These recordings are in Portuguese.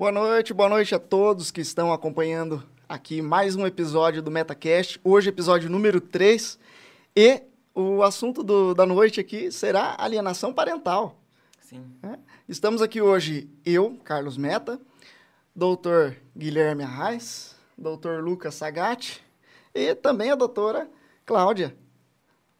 Boa noite, boa noite a todos que estão acompanhando aqui mais um episódio do MetaCast. Hoje, episódio número 3. E o assunto do, da noite aqui será alienação parental. Sim. É? Estamos aqui hoje, eu, Carlos Meta, doutor Guilherme Arraes, doutor Lucas Sagatti e também a doutora Cláudia.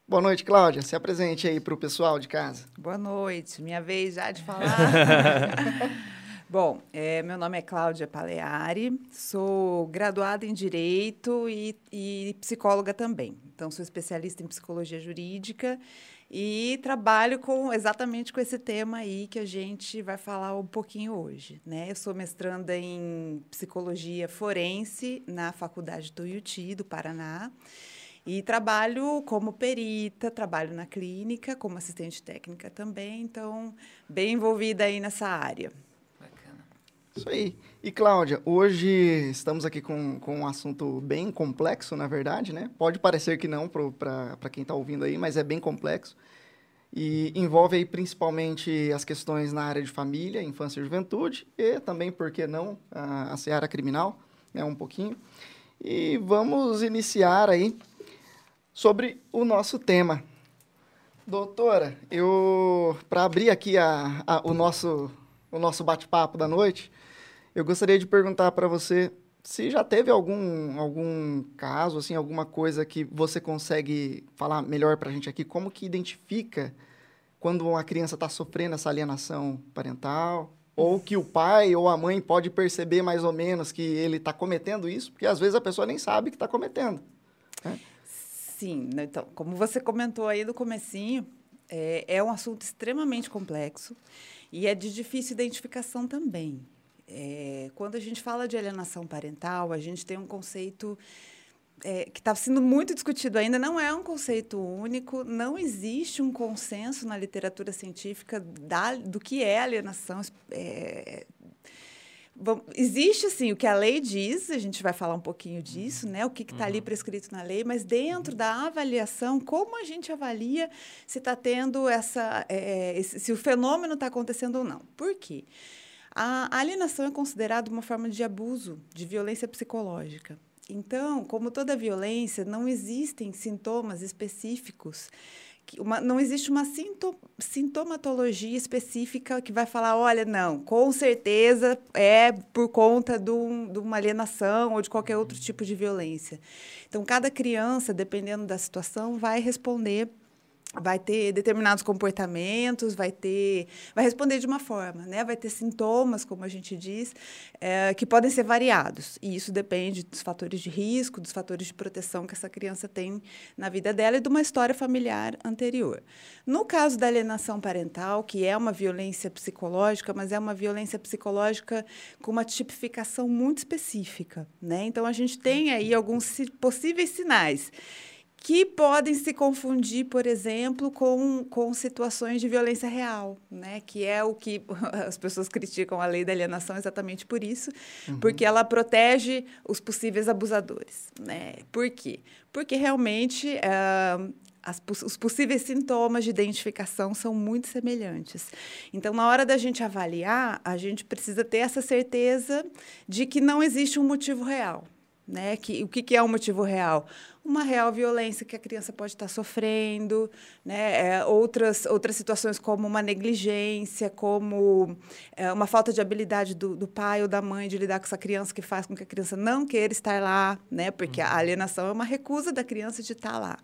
Boa noite, Cláudia. Se apresente aí para o pessoal de casa. Boa noite. Minha vez já de falar. Bom, é, meu nome é Cláudia Paleari, sou graduada em Direito e, e, psicóloga também. Então, sou especialista em psicologia jurídica e trabalho com exatamente com esse tema aí que a gente vai falar um pouquinho hoje. Né? Eu sou mestranda em psicologia forense na Faculdade Tuiuti, do Paraná. E trabalho como perita, trabalho na clínica, como assistente técnica também, então, bem envolvida aí nessa área. Isso aí. E, Cláudia, hoje estamos aqui com, com um assunto bem complexo, na verdade, né? Pode parecer que não para quem está ouvindo aí, mas é bem complexo. E envolve aí principalmente as questões na área de família, infância e juventude, e também, por que não, a, a seara criminal, né? Um pouquinho. E vamos iniciar aí sobre o nosso tema. Doutora, eu, para abrir aqui a, a, o nosso, o nosso bate-papo da noite, eu gostaria de perguntar para você se já teve algum, algum caso, assim, alguma coisa que você consegue falar melhor para a gente aqui, como que identifica quando uma criança está sofrendo essa alienação parental, ou que o pai ou a mãe pode perceber mais ou menos que ele está cometendo isso, porque às vezes a pessoa nem sabe que está cometendo. Né? Sim, né, então, como você comentou aí no comecinho, é, é um assunto extremamente complexo e é de difícil identificação também. É, quando a gente fala de alienação parental, a gente tem um conceito é, que está sendo muito discutido ainda, não é um conceito único, não existe um consenso na literatura científica da, do que é alienação. É, bom, existe, assim, o que a lei diz, a gente vai falar um pouquinho disso, né? o que está ali uhum. prescrito na lei, mas dentro da avaliação, como a gente avalia se está tendo essa. É, se o fenômeno está acontecendo ou não. Por quê? A alienação é considerada uma forma de abuso, de violência psicológica. Então, como toda violência, não existem sintomas específicos. Uma, não existe uma sintomatologia específica que vai falar, olha, não, com certeza é por conta de, um, de uma alienação ou de qualquer outro tipo de violência. Então, cada criança, dependendo da situação, vai responder vai ter determinados comportamentos, vai ter, vai responder de uma forma, né? Vai ter sintomas, como a gente diz, é, que podem ser variados. E isso depende dos fatores de risco, dos fatores de proteção que essa criança tem na vida dela e de uma história familiar anterior. No caso da alienação parental, que é uma violência psicológica, mas é uma violência psicológica com uma tipificação muito específica, né? Então a gente tem aí alguns possíveis sinais que podem se confundir, por exemplo, com, com situações de violência real, né? que é o que as pessoas criticam a lei da alienação exatamente por isso, uhum. porque ela protege os possíveis abusadores. Né? Por quê? Porque realmente uh, as, os possíveis sintomas de identificação são muito semelhantes. Então, na hora da gente avaliar, a gente precisa ter essa certeza de que não existe um motivo real. Né? Que, o que, que é um motivo real? Uma real violência que a criança pode estar sofrendo, né? É, outras, outras situações como uma negligência, como é, uma falta de habilidade do, do, pai ou da mãe de lidar com essa criança que faz com que a criança não queira estar lá, né? porque uhum. a alienação é uma recusa da criança de estar lá.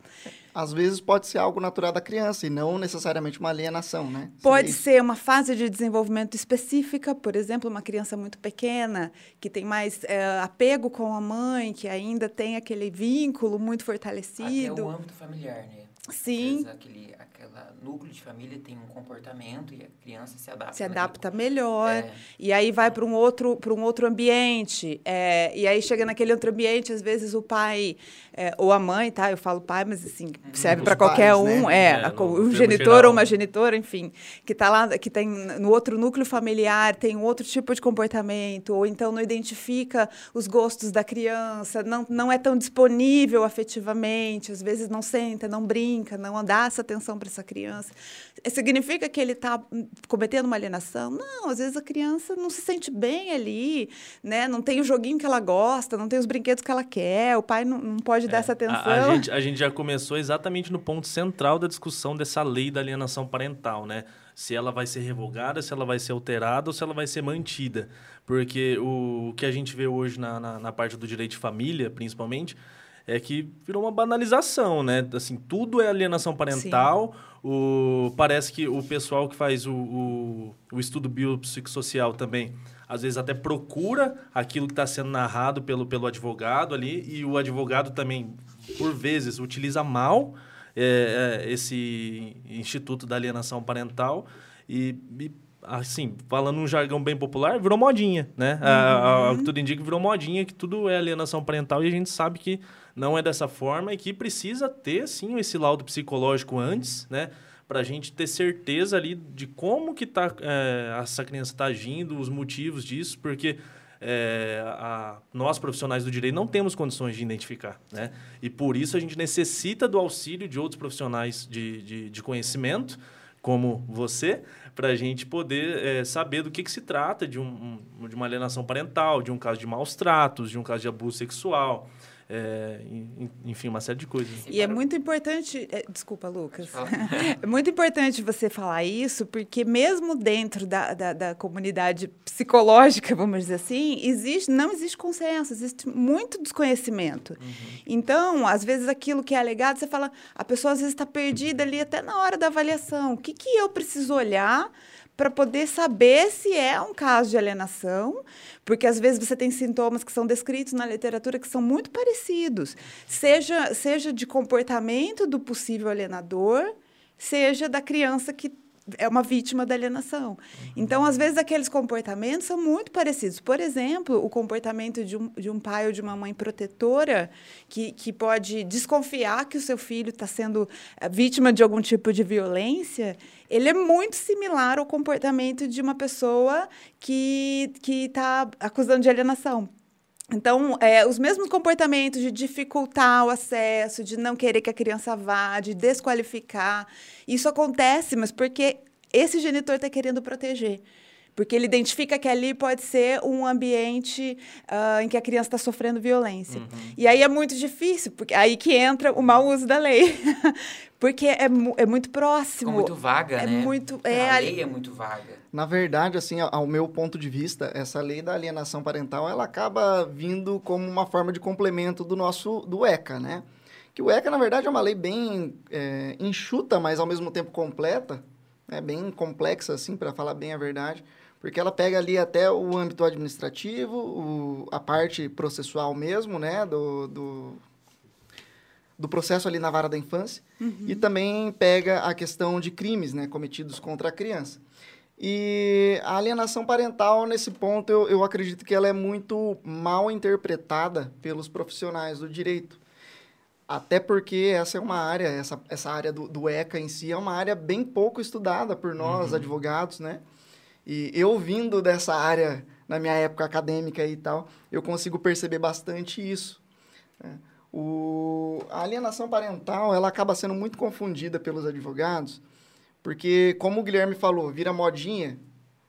Às vezes pode ser algo natural da criança e não necessariamente uma alienação, né? Pode ser uma fase de desenvolvimento específica, por exemplo, uma criança muito pequena, que tem mais é, apego com a mãe, que ainda tem aquele vínculo muito fortalecido. Até o âmbito familiar, né? Sim. Aquele, aquela núcleo de família tem um comportamento e a criança se adapta. Se adapta melhor. É. E aí vai para um outro para um outro ambiente. É, e aí chega naquele outro ambiente, às vezes o pai é, ou a mãe, tá? Eu falo pai, mas assim, uhum. serve para qualquer pais, um, né? é, é a, um genitor ou uma genitora, enfim, que está lá, que tem no outro núcleo familiar, tem um outro tipo de comportamento, ou então não identifica os gostos da criança, não, não é tão disponível afetivamente, às vezes não senta, não brinca brinca, não dá essa atenção para essa criança. Significa que ele está cometendo uma alienação? Não, às vezes a criança não se sente bem ali, né? não tem o joguinho que ela gosta, não tem os brinquedos que ela quer, o pai não, não pode é, dar essa atenção. A, a, gente, a gente já começou exatamente no ponto central da discussão dessa lei da alienação parental, né? se ela vai ser revogada, se ela vai ser alterada ou se ela vai ser mantida. Porque o, o que a gente vê hoje na, na, na, parte do direito de família, principalmente, é que virou uma banalização, né? Assim, tudo é alienação parental. O, parece que o pessoal que faz o, o, o estudo biopsicossocial também às vezes até procura aquilo que está sendo narrado pelo, pelo advogado ali, e o advogado também, por vezes, utiliza mal é, é, esse Instituto da Alienação Parental e, e, assim, falando um jargão bem popular, virou modinha, né? Uhum. A, tudo indica que virou modinha, que tudo é alienação parental e a gente sabe que não é dessa forma e que precisa ter, sim, esse laudo psicológico antes, né? Para a gente ter certeza ali de como que tá, é, essa criança está agindo, os motivos disso, porque é, a, nós profissionais do direito não temos condições de identificar. Né? E por isso a gente necessita do auxílio de outros profissionais de, de, de conhecimento, como você, para a gente poder é, saber do que, que se trata de, um, de uma alienação parental, de um caso de maus tratos, de um caso de abuso sexual é, enfim, uma série de coisas. E é muito importante, é, desculpa, Lucas, é muito importante você falar isso, porque mesmo dentro da, da, da, comunidade psicológica, vamos dizer assim, existe, não existe consenso, existe muito desconhecimento. Uhum. Então, às vezes, aquilo que é alegado, você fala, a pessoa às vezes está perdida ali até na hora da avaliação. O que, que eu preciso olhar para poder saber se é um caso de alienação, porque às vezes você tem sintomas que são descritos na literatura que são muito parecidos, seja, seja de comportamento do possível alienador, seja da criança que é uma vítima da alienação. Uhum. Então, às vezes, aqueles comportamentos são muito parecidos. Por exemplo, o comportamento de um, de um pai ou de uma mãe protetora que, que pode desconfiar que o seu filho está sendo eh, vítima de algum tipo de violência, ele é muito similar ao comportamento de uma pessoa que está acusando de alienação. Então, é, os mesmos comportamentos de dificultar o acesso, de não querer que a criança vá, de desqualificar, isso acontece, mas porque esse genitor está querendo proteger. Porque ele identifica que ali pode ser um ambiente uh, em que a criança está sofrendo violência. Uhum. E aí é muito difícil, porque aí que entra o mau uso da lei. porque é, é muito próximo. Ficou muito vaga, é né? Muito, é, a lei é muito vaga. Na verdade, assim, ao meu ponto de vista, essa lei da alienação parental, ela acaba vindo como uma forma de complemento do nosso, do ECA, né? Que o ECA, na verdade, é uma lei bem é, enxuta, mas ao mesmo tempo completa, é bem complexa, assim, para falar bem a verdade porque ela pega ali até o âmbito administrativo, o, a parte processual mesmo, né, do, do, do, processo ali na vara da infância, uhum. e também pega a questão de crimes, né, cometidos contra a criança. E a alienação parental, nesse ponto, eu, eu acredito que ela é muito mal interpretada pelos profissionais do direito. Até porque essa é uma área, essa, essa área do, do ECA em si é uma área bem pouco estudada por nós, uhum. advogados, né? E eu vindo dessa área na minha época acadêmica e tal, eu consigo perceber bastante isso. Né? O, a alienação parental ela acaba sendo muito confundida pelos advogados, porque, como o Guilherme falou, vira modinha.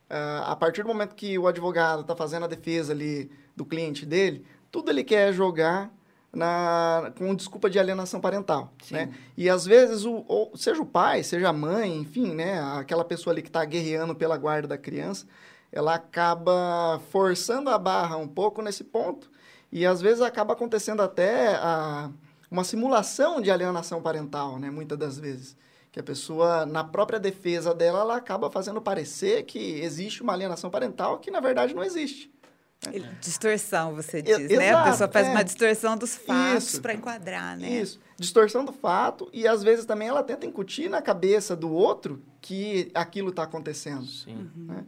Uh, a partir do momento que o advogado está fazendo a defesa ali do cliente dele, tudo ele quer jogar na, com desculpa de alienação parental, Sim. né? E às vezes, o, ou, seja o pai, seja a mãe, enfim, né? Aquela pessoa ali que está guerreando pela guarda da criança, ela acaba forçando a barra um pouco nesse ponto e às vezes acaba acontecendo até a, uma simulação de alienação parental, né? Muitas das vezes. Que a pessoa, na própria defesa dela, ela acaba fazendo parecer que existe uma alienação parental que, na verdade, não existe. Distorção, você diz, Exato, né? A pessoa faz é. uma distorção dos fatos para enquadrar, né? Isso, distorção do fato e às vezes também ela tenta incutir na cabeça do outro que aquilo está acontecendo. Sim. Né?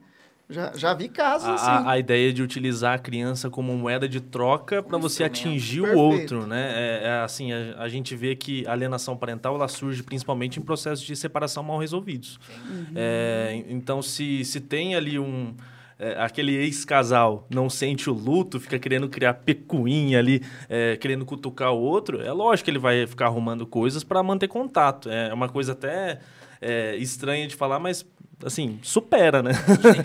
Já, já vi casos a, assim. A, a, ideia de utilizar a criança como moeda de troca para você atingir Perfeito. o outro, né? É, é assim, a, a, gente vê que a alienação parental ela surge principalmente em processos de separação mal resolvidos. Uhum. É, então, se, se tem ali um é, aquele ex-casal não sente o luto, fica querendo criar pecuinha ali, é, querendo cutucar o outro, é lógico que ele vai ficar arrumando coisas para manter contato. É uma coisa até é, estranha de falar, mas assim, supera, né?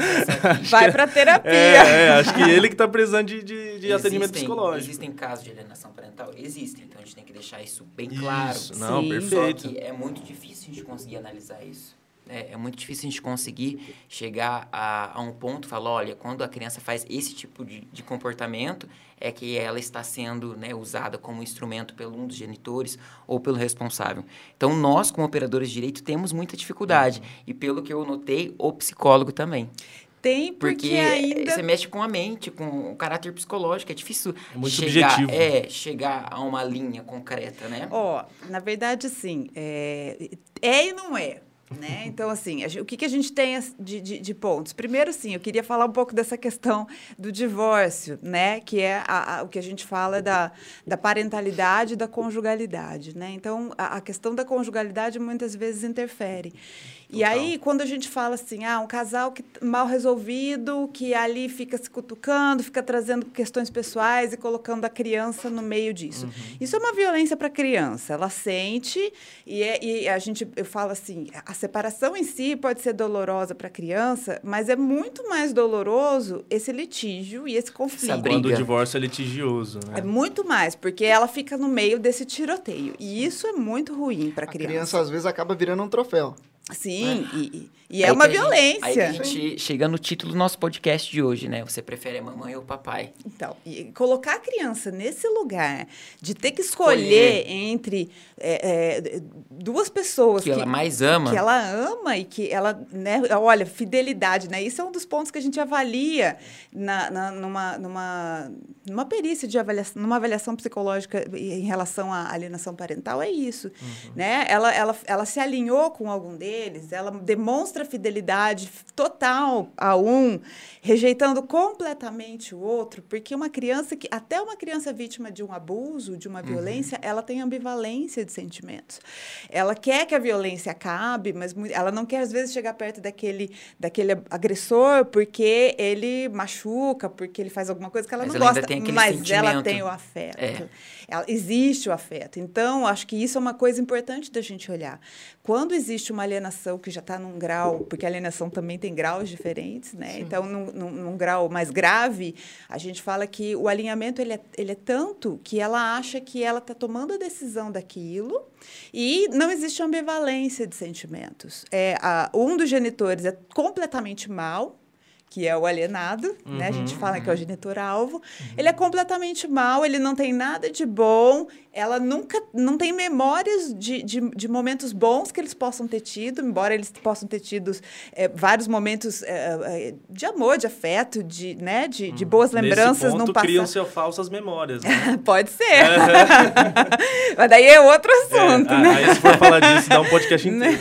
Vai para terapia. É, é, acho que ele que está precisando de, de, de atendimento psicológico. Existem casos de alienação parental? Existem, então a gente tem que deixar isso bem claro. Isso, não, Sim. perfeito. Só que é muito difícil a gente conseguir analisar isso. É, é muito difícil a gente conseguir chegar a, a um ponto falar, olha, quando a criança faz esse tipo de, de comportamento, é que ela está sendo né, usada como instrumento pelo um dos genitores ou pelo responsável. Então, nós, como operadores de direito, temos muita dificuldade. E pelo que eu notei, o psicólogo também. Tem, porque, Porque ainda... você mexe com a mente, com o caráter psicológico. É difícil É muito chegar, subjetivo. É, chegar a uma linha concreta, né? Ó, na verdade, assim, é, é e não é. Né? Então, assim, o que, que a gente tem de, de, de pontos? Primeiro, sim, eu queria falar um pouco dessa questão do divórcio, né? Que é a- a- o que a gente fala da, da parentalidade e da conjugalidade, né? Então, a, a questão da conjugalidade muitas vezes interfere. E aí, quando a gente fala assim, ah, um casal que mal resolvido, que ali fica se cutucando, fica trazendo questões pessoais e colocando a criança no meio disso. Isso é uma violência para a criança. Ela sente e, é- e a gente eu falo assim, a separação em si pode ser dolorosa para a criança, mas é muito mais doloroso esse litígio e esse conflito. Essa Quando o divórcio é litigioso, né? É muito mais, porque ela fica no meio desse tiroteio. E isso é muito ruim para A a criança, criança. às vezes, acaba virando um troféu. Sim, e, e- é Aí uma que a gente- violência. aí que a gente chega no título do nosso podcast de hoje, né? Você prefere a mamãe ou o papai? Então, e colocar a criança nesse lugar de ter que escolher, Escolher. entre é, é, duas pessoas Que ela mais ama. que ela ama e que ela, né, olha, fidelidade, né? Isso é um dos pontos que a gente avalia na, na- numa, numa, numa perícia de avaliação, numa avaliação psicológica em relação à alienação parental, é isso, né? Ela, ela, ela se alinhou com algum deles, ela demonstra fidelidade total a um, rejeitando completamente o outro, porque uma criança que, até uma criança vítima de um abuso, de uma violência, ela tem ambivalência de sentimentos. Ela quer que a violência acabe, mas ela não quer, às vezes, chegar perto daquele, daquele agressor porque ele machuca, porque ele faz alguma coisa que ela Mas não ela gosta. mas ela sentimento. tem o afeto. É. Ela- existe o afeto. Então, acho que isso é uma coisa importante da gente olhar. Quando existe uma alienação que já está num grau, porque a alienação também tem graus diferentes, né? Então, num, num- num grau mais grave, a gente fala que o alinhamento ele é, ele é tanto que ela acha que ela está tomando a decisão daquilo e não existe ambivalência de sentimentos. É, a, um dos genitores é completamente mal, que é o alienado, né? A gente fala que é o genitor-alvo. Ele é completamente mal, ele não tem nada de bom, ela nunca não tem memórias de, de, de momentos bons que eles possam ter tido, embora eles possam ter tido eh, vários momentos eh, de amor, de afeto, de, né? de, de boas lembranças Nesse ponto, criam-se falsas memórias, né? Pode ser. Mas daí é outro assunto, É, né? Aí, se for falar disso, dá um podcast inteiro.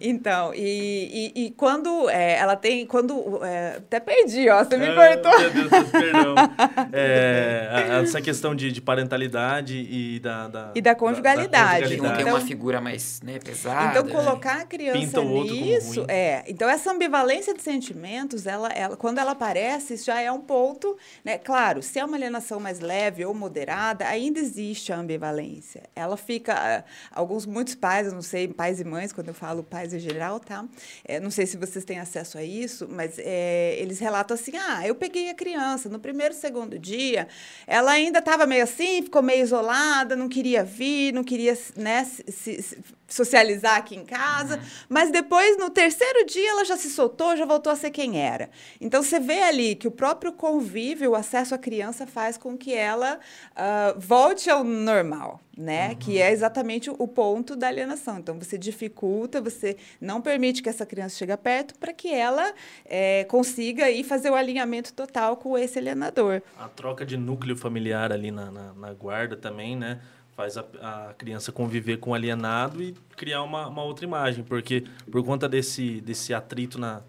Então, e, e, e quando é, ela tem. Quando. É, até perdi, ó, você me Ah, cortou. Meu Deus, perdão. É, a- essa questão de, de parentalidade e da, da- E da conjugalidade. Que um tem Então- uma figura mais né, pesada. Então, né? colocar a criança nisso, é. Então, essa ambivalência de sentimentos, ela, ela, quando ela aparece, isso já é um ponto, né? Claro, se é uma alienação mais leve ou moderada, ainda existe a ambivalência. Ela fica, ah, alguns, muitos pais, eu não sei, pais e mães, quando eu falo pais em geral, tá? É, não sei se vocês têm acesso a isso, mas é, eles relatam assim, ah, eu peguei a criança, no primeiro, segundo dia, ela ainda estava meio assim, ficou meio isolada, não queria vir, não queria, né, se- se- socializar aqui em casa, mas depois, no terceiro dia, ela já se soltou, já voltou a ser quem era. Então, você vê ali que o próprio convívio, o acesso à criança faz com que ela ah, volte ao normal, né? Que é exatamente o, ponto da alienação. Então, você dificulta, você não permite que essa criança chegue perto para que ela eh, consiga aí fazer o alinhamento total com esse alienador. A troca de núcleo familiar ali na, na, na guarda também, né? Faz a, a criança conviver com o alienado e criar uma, uma outra imagem. Porque por conta desse, desse atrito na,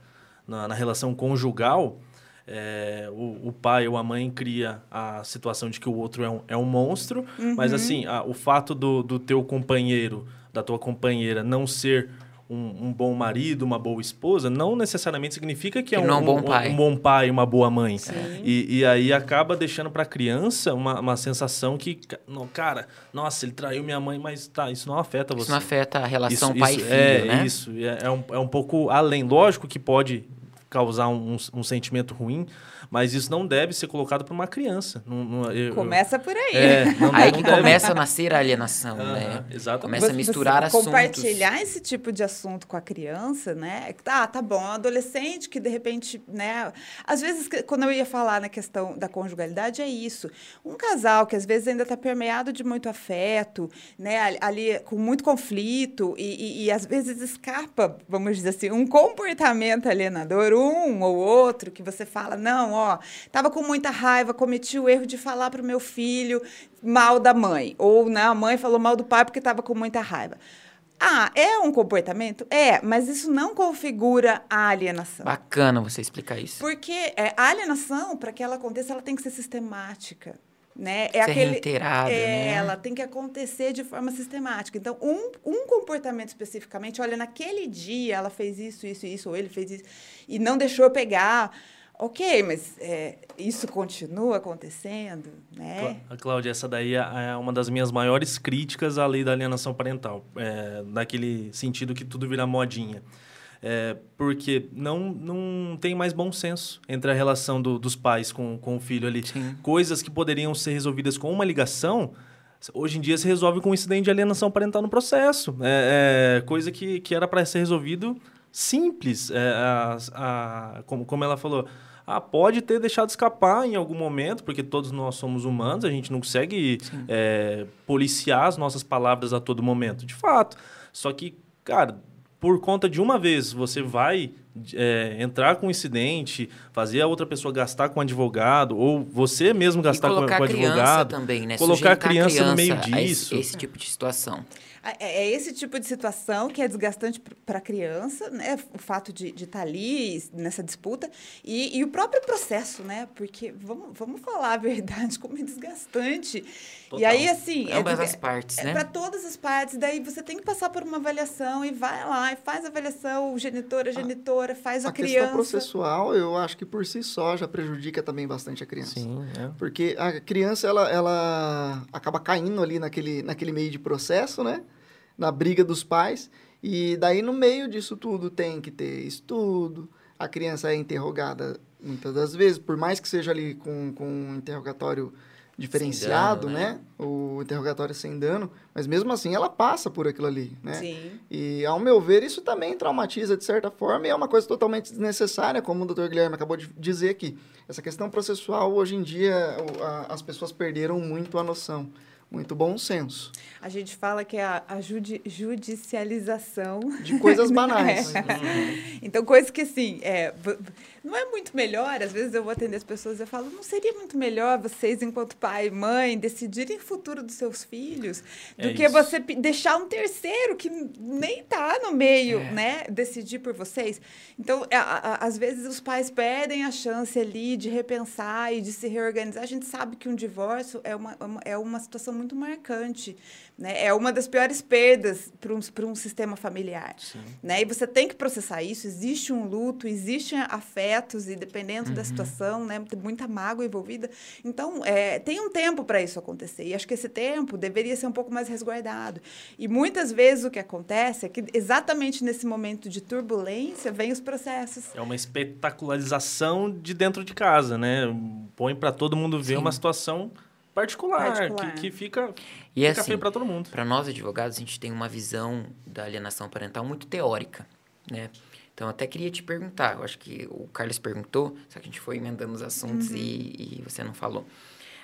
na, na relação conjugal, é, o, o pai ou a mãe cria a situação de que o outro é um, é um monstro. Mas assim, a- o fato do, do teu companheiro, da tua companheira, não ser um, um, bom marido, uma boa esposa, não necessariamente significa que, que é, um, é um, bom pai. um, bom pai, uma boa mãe. E, e, aí acaba deixando para a criança uma, uma sensação que, não, cara, nossa, ele traiu minha mãe, mas tá, isso não afeta você. Isso não afeta a relação pai isso, filho, é, né? Isso, é, é, um, é um pouco além. Lógico que pode causar um, um sentimento ruim, mas isso não deve ser colocado para uma criança. Não, não, eu, começa por aí. É, não, aí não que deve. começa a nascer a alienação, Ah, né? exatamente. Começa a Você- misturar você assuntos. Compartilhar esse tipo de assunto com a criança, né? Tá, tá bom. Um adolescente que, de repente, né? Às vezes, quando eu ia falar na questão da conjugalidade, é isso. Um casal que, às vezes, ainda está permeado de muito afeto, né? Ali, ali com muito conflito e, e, e, às vezes, escapa, vamos dizer assim, um comportamento alienador, um ou outro, que você fala, não, ó, tava com muita raiva, cometi o erro de falar para o meu filho mal da mãe. Ou né, a mãe falou mal do pai porque estava com muita raiva. Ah, é um comportamento? É, mas isso não configura a alienação. Bacana você explicar isso. Porque é, a alienação, para que ela aconteça, ela tem que ser sistemática. Né? É Ser reiterada, é, né? Ela tem que acontecer de forma sistemática. Então, um, um comportamento especificamente, olha, naquele dia ela fez isso, isso, isso, ou ele fez isso, e não deixou eu pegar. Ok, mas é, isso continua acontecendo, né? Clá- Cláudia, essa daí é é uma das minhas maiores críticas à lei da alienação parental. É, naquele sentido que tudo vira modinha. É, porque não, não tem mais bom senso entre a relação do- dos pais com, com o filho ali. Sim. Coisas que poderiam ser resolvidas com uma ligação, hoje em dia se resolve com um incidente de alienação parental no processo. É, é coisa que, que era para ser resolvido simples. É, a- a- como, como ela falou, ah, pode ter deixado escapar em algum momento, porque todos nós somos humanos, a gente não consegue é, policiar as nossas palavras a todo momento, de fato. Só que, cara, por conta de uma vez você vai é, entrar com um incidente, fazer a outra pessoa gastar com um advogado, ou você mesmo gastar com, colocar com a o criança advogado. também, né? colocar a Sujeitar criança no meio a esse- disso. Esse, tipo de situação. É é esse tipo de situação que é desgastante para a criança, né? O fato de estar ali nessa disputa e, e o próprio processo, né? Porque vamos, vamos falar a verdade, como é desgastante. E Total. aí, assim. Ambas desga- as partes, é né? para todas as partes. Daí você tem que passar por uma avaliação e vai lá e faz a avaliação, o genitor, a genitora, faz a, A questão criança. processual, eu acho que por si só já prejudica também bastante a criança. Sim, é. Porque a criança, ela, ela acaba caindo ali naquele, naquele meio de processo, né? Na briga dos pais. E daí, no meio disso tudo, tem que ter estudo. A criança é interrogada muitas das vezes, por mais que seja ali com, com um interrogatório diferenciado, dano, né? né? O interrogatório sem dano. Mas mesmo assim, ela passa por aquilo ali, né? Sim. E, ao meu ver, isso também traumatiza de certa forma e é uma coisa totalmente desnecessária, como o Dr. Guilherme acabou de dizer aqui. Essa questão processual, hoje em dia, as pessoas perderam muito a noção, muito bom senso, A gente fala que é a, a judi- judicialização. De coisas banais. Então, coisas que, assim, é, não é muito melhor, às vezes eu vou atender as pessoas e eu falo, não seria muito melhor vocês, enquanto pai e mãe, decidirem o futuro dos seus filhos, do É que isso. você deixar um terceiro que nem tá no meio, É. né, decidir por vocês. Então, a- a- às vezes os pais perdem a chance ali de repensar e de se reorganizar. A gente sabe que um divórcio é uma, é uma- é uma situação muito marcante, né? É uma das piores perdas para um, pra um sistema familiar né? E você tem que processar isso. Existe um luto, existem afetos e dependendo da situação, né? Tem muita mágoa envolvida. Então, é, tem um tempo para isso acontecer. E acho que esse tempo deveria ser um pouco mais resguardado. E muitas vezes o que acontece é que exatamente nesse momento de turbulência vem os processos. É uma espetacularização de dentro de casa, né? Põe para todo mundo ver Sim. uma situação particular, Particular. Que, que fica, E fica assim, para todo mundo. Para nós advogados, a gente tem uma visão da alienação parental muito teórica, né? Então, eu até queria te perguntar, eu acho que o Carlos perguntou, só que a gente foi emendando os assuntos e, e você não falou.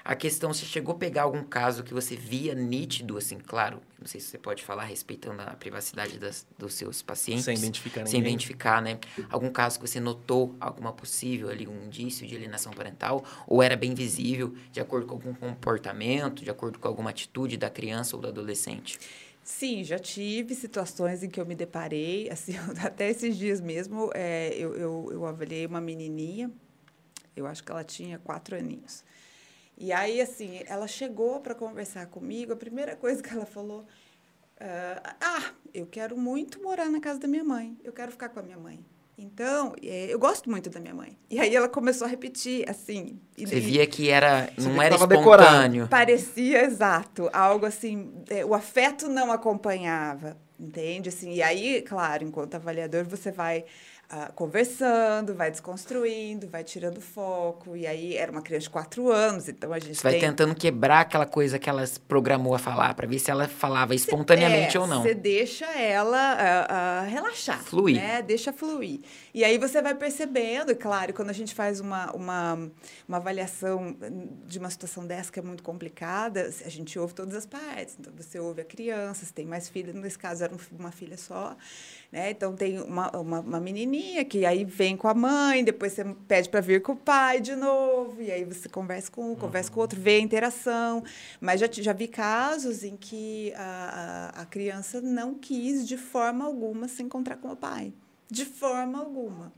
A questão, você chegou a pegar algum caso que você via nítido, assim, claro, não sei se você pode falar respeitando a privacidade das, dos seus pacientes. Sem identificar Sem ninguém. identificar, né? Algum caso que você notou alguma possível ali, um indício de alienação parental, ou era bem visível, de acordo com algum comportamento, de acordo com alguma atitude da criança ou do adolescente? Sim, já tive situações em que eu me deparei, assim, até esses dias mesmo, é, eu, eu, eu avaliei uma menininha, eu acho que ela tinha quatro aninhos. E aí, assim, ela chegou para conversar comigo, a primeira coisa que ela falou, Uh, ah, eu quero muito morar na casa da minha mãe. Eu quero ficar com a minha mãe. Então, é, eu gosto muito da minha mãe. E aí ela começou a repetir, assim. Você via que era, não era espontâneo. Decorado. Parecia exato, algo assim. É, o afeto não acompanhava, entende? Assim, e aí, claro, enquanto avaliador, você vai uh, conversando, vai desconstruindo, vai tirando foco. E aí era uma criança de quatro anos, então a gente. Você vai tentando quebrar aquela coisa que ela programou a falar, para ver se ela falava espontaneamente é, ou não. Você deixa ela uh, uh, relaxar. Fluir. Né? Deixa fluir. E aí você vai percebendo, e claro, quando a gente faz uma, uma, uma avaliação de uma situação dessa que é muito complicada, a gente ouve todas as partes. Então você ouve a criança, se tem mais filhos, nesse caso era uma filha só. Né? Então tem uma, uma, uma menininha que aí vem com a mãe, depois você pede para vir com o pai de novo, e aí você conversa com um, uhum. conversa com o outro, vê a interação. Mas já, já vi casos em que a, a, a criança não quis de forma alguma se encontrar com o pai. De forma alguma.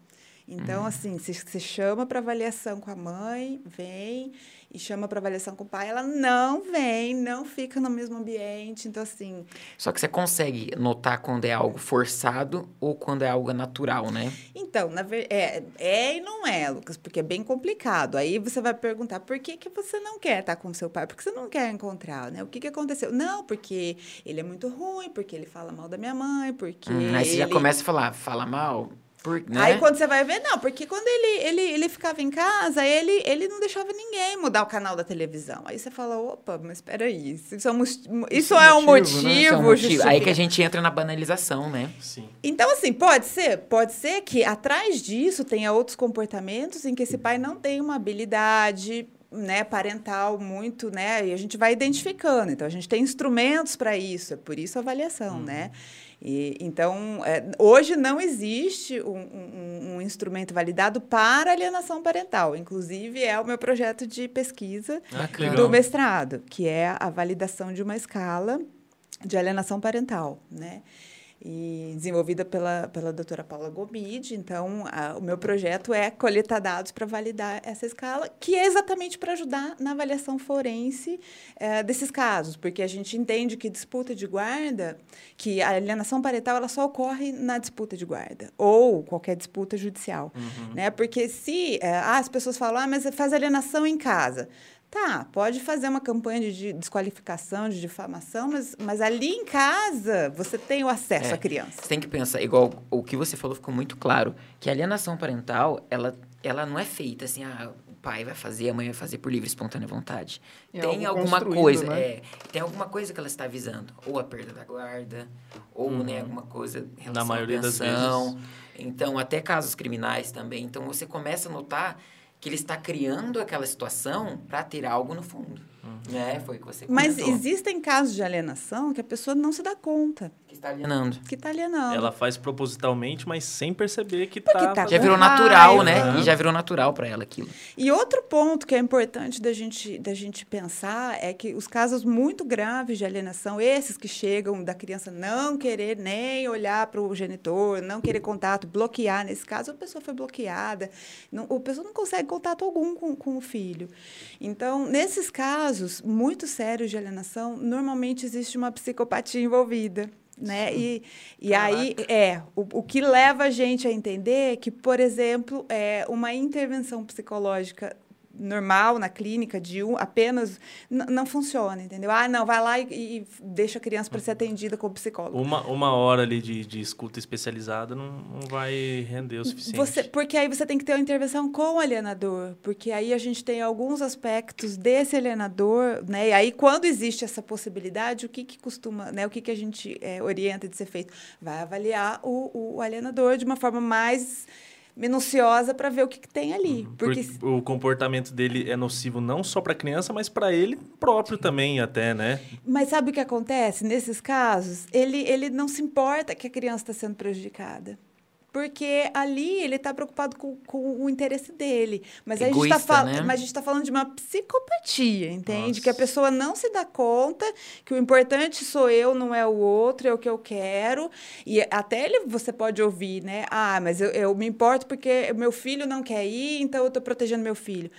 Então, uhum. assim, você chama para avaliação com a mãe, vem, e chama para avaliação com o pai, ela não vem, não fica no mesmo ambiente. Então, assim. Só que você consegue notar quando é algo forçado ou quando é algo natural, né? Então, na ver... é, é e não é, Lucas, porque é bem complicado. Aí você vai perguntar por que, que você não quer estar com seu pai? Por que você não quer encontrar, né? O que, que aconteceu? Não, porque ele é muito ruim, porque ele fala mal da minha mãe, porque. Hum, aí você ele... já começa a falar, fala mal por, né? Aí quando você vai ver, não, porque quando ele, ele, ele ficava em casa, ele, ele não deixava ninguém mudar o canal da televisão. Aí você fala, opa, mas espera aí, isso, é um, isso, isso é, um motivo, né? é um motivo. Aí que a gente entra na banalização, né? Sim. Então, assim, pode ser, pode ser que atrás disso tenha outros comportamentos em que esse pai não tem uma habilidade né, parental muito, né, e a gente vai identificando. Então, a gente tem instrumentos para isso, é por isso a avaliação, uhum. né? E, então, é, hoje não existe um, um, um, instrumento validado para alienação parental. Inclusive, é o meu projeto de pesquisa ah, do mestrado, que é a validação de uma escala de alienação parental, né? E desenvolvida pela, pela doutora Paula Gomide. Então, a, o meu projeto é coletar dados para validar essa escala, que é exatamente para ajudar na avaliação forense é, desses casos, porque a gente entende que disputa de guarda, que a alienação parental ela só ocorre na disputa de guarda, ou qualquer disputa judicial. Uhum. Né? Porque se é, ah, as pessoas falam, ah, mas faz alienação em casa. Tá, pode fazer uma campanha de desqualificação, de difamação, mas, mas ali em casa você tem o acesso é, à criança. Você tem que pensar, igual o que você falou ficou muito claro, que a alienação parental, ela, ela não é feita assim, ah, o pai vai fazer, a mãe vai fazer por livre e espontânea vontade. É tem alguma coisa, né? é, tem alguma coisa que ela está avisando, ou a perda da guarda, ou né, uhum. alguma coisa maioria à pensão. das vezes. Então, até casos criminais também. Então, você começa a notar que ele está criando aquela situação para ter algo no fundo. Uhum. Né? Foi o que você comentou. Mas existem casos de alienação que a pessoa não se dá conta. Que está alienando. Que está alienando. Ela faz propositalmente, mas sem perceber que está... Tá já virou natural, né? E já virou natural para ela aquilo. E outro ponto que é importante da gente, da gente pensar é que os casos muito graves de alienação, esses que chegam da criança não querer nem olhar para o genitor, não querer contato, bloquear, nesse caso a pessoa foi bloqueada, não, a pessoa não consegue contato algum com, com o filho. Então, nesses casos muito sérios de alienação, normalmente existe uma psicopatia envolvida né? E, e aí é o, o que leva a gente a entender que, por exemplo, é uma intervenção psicológica normal na clínica de um apenas não funciona, entendeu? Ah, não, vai lá e, e deixa a criança para ser atendida com o psicólogo. Uma, uma hora ali de, de escuta especializada não, não vai render o suficiente. Você, porque aí você tem que ter uma intervenção com o alienador, porque aí a gente tem alguns aspectos desse alienador, né? E aí quando existe essa possibilidade, o que que costuma, né? O que que a gente é, orienta de ser feito? Vai avaliar o, o alienador de uma forma mais minuciosa para ver o que, que, tem ali. Uhum. Porque... porque... o comportamento dele é nocivo não só para a criança, mas para ele próprio também até, né? Mas sabe o que acontece nesses casos? Ele, ele não se importa que a criança está sendo prejudicada porque ali ele está preocupado com, com, o interesse dele. Mas, Egoísta, a gente tá né? mas a gente está falando de uma psicopatia, entende? Nossa. Que a pessoa não se dá conta que o importante sou eu, não é o outro, é o que eu quero. E até ele você pode ouvir, né? Ah, mas eu, eu me importo porque meu filho não quer ir, então eu estou protegendo meu filho.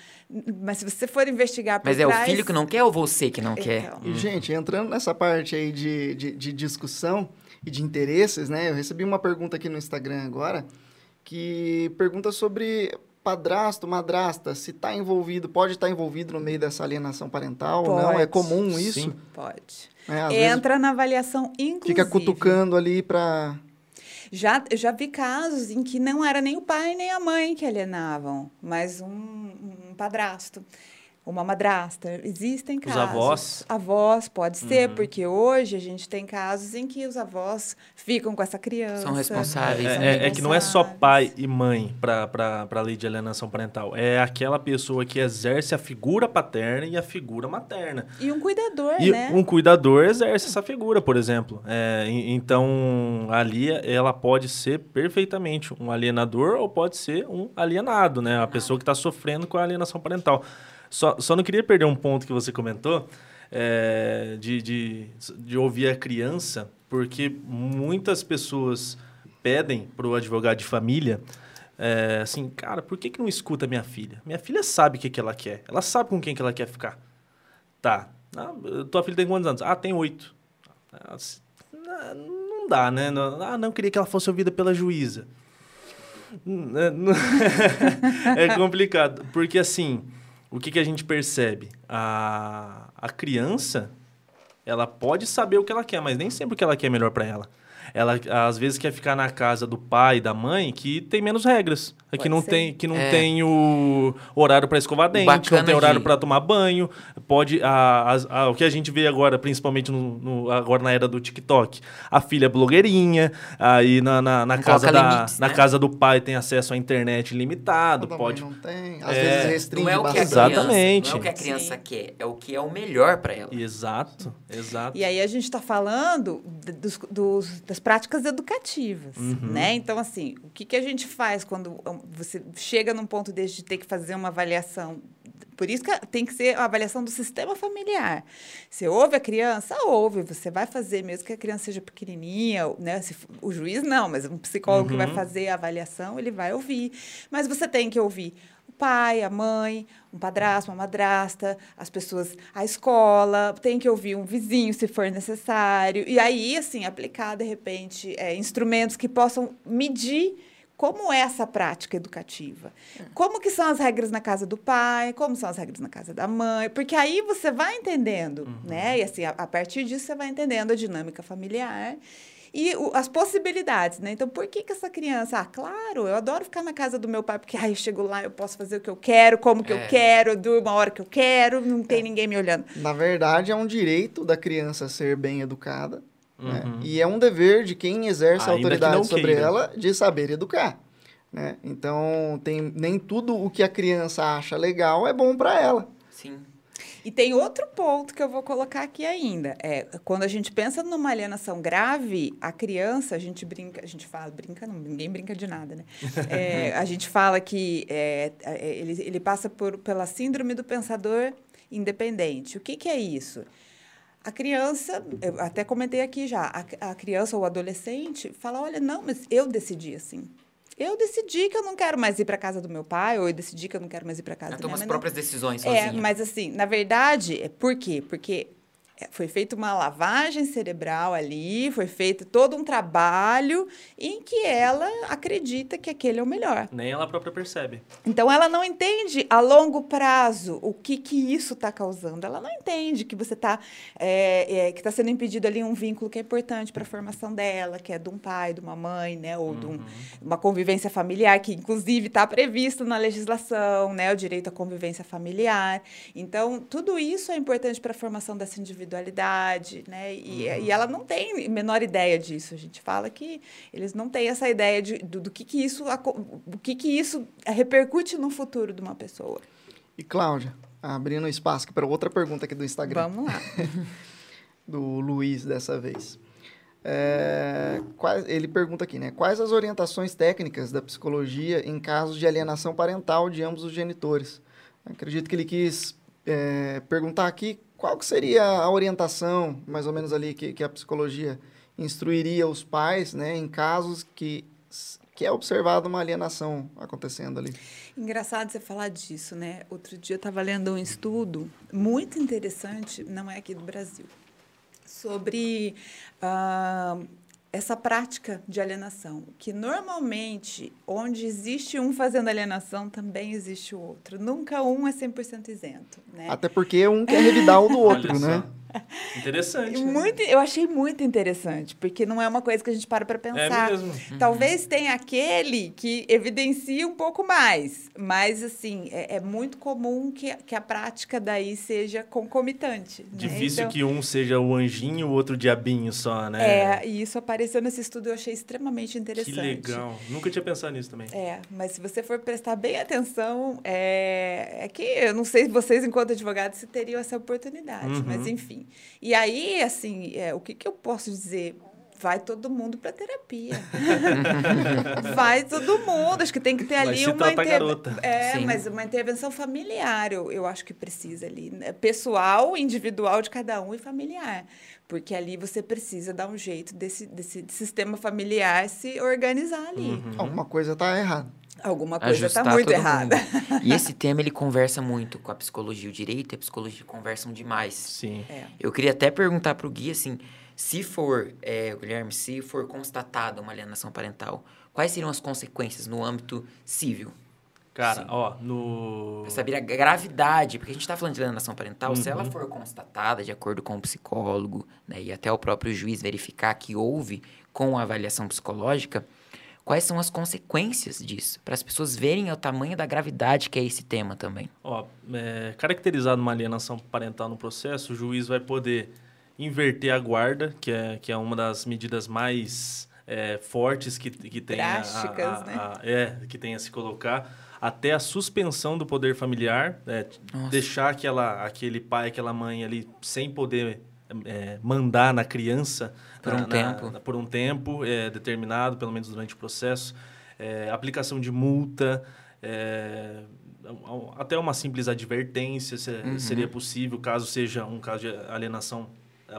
Mas se você for investigar por Mas trás... é o filho que não quer ou você que não quer? Então. E, gente, entrando nessa parte aí de, de, de discussão e de interesses, né? Eu recebi uma pergunta aqui no Instagram agora que pergunta sobre padrasto, madrasta, se está envolvido, pode estar envolvido no meio dessa alienação parental ou não? É Pode. comum isso? Sim. Pode. É, Entra na avaliação, inclusive. fica cutucando ali para... Já, já vi casos em que não era nem o pai nem a mãe que alienavam, mas um, um padrasto, uma madrasta. Existem Os casos. avós? Avós, pode ser, Uhum. porque hoje a gente tem casos em que os avós ficam com essa criança. São responsáveis. são É, é- é que não é só responsáveis. pai e mãe para a lei de alienação parental. É aquela pessoa que exerce a figura paterna e a figura materna. E um cuidador, E né? um cuidador exerce essa figura, por exemplo. É, então, ali ela pode ser perfeitamente um alienador ou pode ser um alienado, né? A pessoa que está sofrendo com a alienação parental. Só, só não queria perder um ponto que você comentou, é, de, de, de ouvir a criança, porque muitas pessoas pedem para o advogado de família é, assim, cara, por que, que não escuta minha filha? Minha filha sabe o que, que ela quer. Ela sabe com quem que ela quer ficar. Tá. Ah, tua filha tem quantos anos? Ah, tem oito. Ah, ah, Não dá, né? Ah, não, queria que ela fosse ouvida pela juíza. Hum, é, não- É complicado. Porque, assim, o que, que a gente percebe? A, a criança, ela pode saber o que ela quer, mas nem sempre o que ela quer é melhor para ela. Ela, às vezes, quer ficar na casa do pai e da mãe que tem menos regras. que Pode não ser. tem, que não É. tem o horário para escovar dente, não tem horário de- para tomar banho. Pode a, as- a- o que a gente vê agora, principalmente no, no- agora na era do TikTok, a filha é blogueirinha, aí na, na, na Não casa da limites, na né? casa do pai tem acesso à internet limitado, a pode não tem, às É. vezes restringe Não é o que a criança, Exatamente. não é o que a criança Sim. quer, é o que é o melhor para ela. Exato, exato. E aí a gente está falando dos, dos- das práticas educativas, Uhum. né? Então, assim, o que, que a gente faz quando você chega num ponto desse de ter que fazer uma avaliação? Por isso que tem que ser a avaliação do sistema familiar. Você ouve a criança? Ouve. Você vai fazer, mesmo que a criança seja pequenininha, né? Se o juiz não, mas um psicólogo que vai Uhum. fazer a avaliação, ele vai ouvir. Mas você tem que ouvir o pai, a mãe, um padrasto, uma madrasta, as pessoas, a escola, tem que ouvir um vizinho se for necessário. E aí, assim, aplicar, de repente, é, instrumentos que possam medir como é essa prática educativa. Como que são as regras na casa do pai, como são as regras na casa da mãe, porque aí você vai entendendo, né? E assim, a, a partir disso você vai entendendo a dinâmica familiar e o- as possibilidades, né? Então, por que que essa criança... Ah, claro, eu adoro ficar na casa do meu pai, porque ai, eu chego lá, eu posso fazer o que eu quero, como que É. eu quero, eu durmo a hora que eu quero, não tem ninguém me olhando. Na verdade, é um direito da criança ser bem educada. né? Uhum. E é um dever de quem exerce a Ainda que autoridade sobre queira. ela de saber educar. Né? Então, tem, nem tudo o que a criança acha legal é bom para ela. Sim. E tem outro ponto que eu vou colocar aqui ainda. É, quando a gente pensa numa alienação grave, a criança, a gente brinca, a gente fala, brinca não, ninguém brinca de nada, né? É, a gente fala que é, é, ele, ele passa por, pela síndrome do pensador independente. O que, que é isso? A criança, eu até comentei aqui já, a, a criança ou o adolescente fala, olha, não, mas eu decidi assim. Eu decidi que eu não quero mais ir para casa do meu pai, ou eu decidi que eu não quero mais ir para casa Ela da toma minha as mãe. Não, próprias decisões é, sozinha. mas assim, na verdade, é por quê? Porque é, foi feita uma lavagem cerebral ali, foi feito todo um trabalho em que ela acredita que aquele é o melhor. Nem ela própria percebe. Então, ela não entende a longo prazo o que, que isso está causando. Ela não entende que você está que está sendo impedido ali um vínculo que é importante para a formação dela, que é de um pai, de uma mãe, né, ou de um, uma convivência familiar que inclusive está previsto na legislação, né, o direito à convivência familiar. Então, tudo isso é importante para a formação dessa individualidade, né? E, e ela não tem a menor ideia disso. A gente fala que eles não têm essa ideia de, do, do que que isso o que que isso repercute no futuro de uma pessoa. E, Cláudia, abrindo espaço aqui para outra pergunta aqui do Instagram, Vamos lá. do Luiz dessa vez. É, quais- ele pergunta aqui, né? Quais as orientações técnicas da psicologia em casos de alienação parental de ambos os genitores? Acredito que ele quis é, perguntar aqui qual que seria a orientação, mais ou menos ali, que, que a psicologia instruiria os pais, né? Em casos que, que é observado uma alienação acontecendo ali. Engraçado você falar disso, né? Outro dia eu estava lendo um estudo muito interessante, não é aqui do Brasil, sobre uh, essa prática de alienação, que normalmente onde existe um fazendo alienação, também existe o outro. Nunca um é 100% isento, né? Até porque um quer revidar o do outro, né? Interessante. Né? Muito, eu achei muito interessante, porque não é uma coisa que a gente para para pensar. É mesmo. Talvez tenha aquele que evidencia um pouco mais, mas assim, é, é muito comum que, que a prática daí seja concomitante. Né? Difícil então, que um seja o anjinho e o outro diabinho só, né? É, e isso apareceu nesse estudo, eu achei extremamente interessante. Que legal. Nunca tinha pensado nisso também. É, mas se você for prestar bem atenção, é, é que eu não sei se vocês, enquanto advogados, se teriam essa oportunidade, uhum. mas enfim. E aí, assim, é, o que, que eu posso dizer? Vai todo mundo para terapia. Vai todo mundo. Acho que tem que ter ali Vai uma inter... garota. É, Sim. mas uma intervenção familiar, eu, eu acho que precisa ali. Né? Pessoal, individual de cada um e familiar. Porque ali você precisa dar um jeito desse, desse sistema familiar se organizar ali. Uhum. Alguma coisa está errada. Alguma coisa está muito errada. Mundo. E esse tema ele conversa muito com a psicologia. O direito e a psicologia conversam demais. Sim. É. Eu queria até perguntar para o Gui assim, se for, é, Guilherme, se for constatada uma alienação parental, quais seriam as consequências no âmbito civil? Cara, Sim. ó, no. Pra saber a gravidade, porque a gente está falando de alienação parental, uhum. se ela uhum. for constatada de acordo com o psicólogo, né, e até o próprio juiz verificar que houve com a avaliação psicológica, quais são as consequências disso, para as pessoas verem o tamanho da gravidade que é esse tema também. Ó, é, caracterizado uma alienação parental no processo, o juiz vai poder inverter a guarda, que é, que é uma das medidas mais é, fortes que, que tem a, a, a, né? é, que tem a se colocar, até a suspensão do poder familiar, é, deixar aquela, aquele pai, aquela mãe ali sem poder é, mandar na criança por um na, tempo, na, por um tempo é, determinado, pelo menos durante o processo, é, aplicação de multa, é, até uma simples advertência uhum. seria possível, caso seja um caso de alienação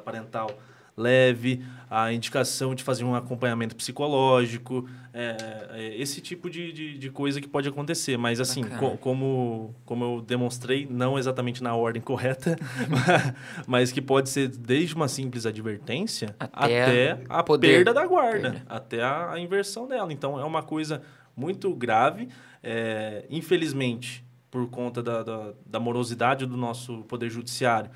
parental leve, a indicação de fazer um acompanhamento psicológico, é, é, esse tipo de, de, de, coisa que pode acontecer. Mas, assim, co como, como eu demonstrei, não exatamente na ordem correta, mas que pode ser desde uma simples advertência até, até a poder. perda da guarda, perda. até a, a, inversão dela. Então, é uma coisa muito grave. É, infelizmente, por conta da, da, da morosidade do nosso poder judiciário,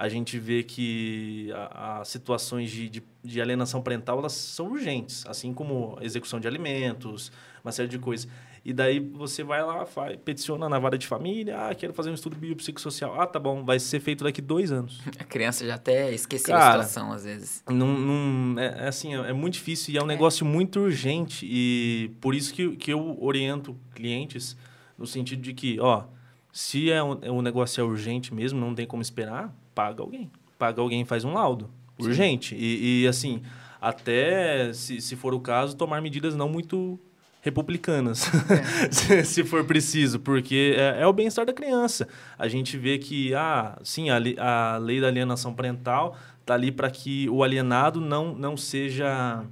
a gente vê que as situações de, de, de, alienação parental elas são urgentes, assim como execução de alimentos, uma série de coisas. E daí você vai lá, faz, peticiona na vara de família, ah, quero fazer um estudo biopsicossocial. Ah, tá bom, vai ser feito daqui dois anos. A criança já até esqueceu Cara, a situação, às vezes. Não, não, é, é assim, é, é, muito difícil e é um é. negócio muito urgente. E por isso que, que eu oriento clientes no sentido de que, ó, se é um, um negócio é urgente mesmo, não tem como esperar, paga alguém. Paga alguém faz um laudo. Urgente. E, e, assim, até, se, se for o caso, tomar medidas não muito republicanas, é. se, se, for preciso, porque é, é o bem-estar da criança. A gente vê que, ah, sim, a, a lei da alienação parental está ali para que o alienado não, não seja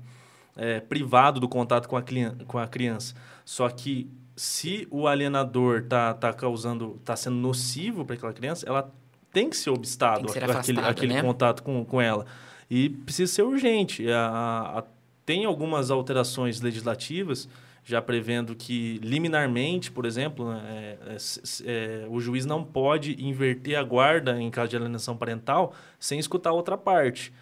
é, privado do contato com a, com a criança. Só que se o alienador está tá causando, está sendo nocivo para aquela criança, ela tem que ser obstado que ser aquele, aquele né? contato com, com ela. E precisa ser urgente. A, a, tem algumas alterações legislativas já prevendo que liminarmente, por exemplo, né, é, é, é, o juiz não pode inverter a guarda em caso de alienação parental sem escutar a outra parte.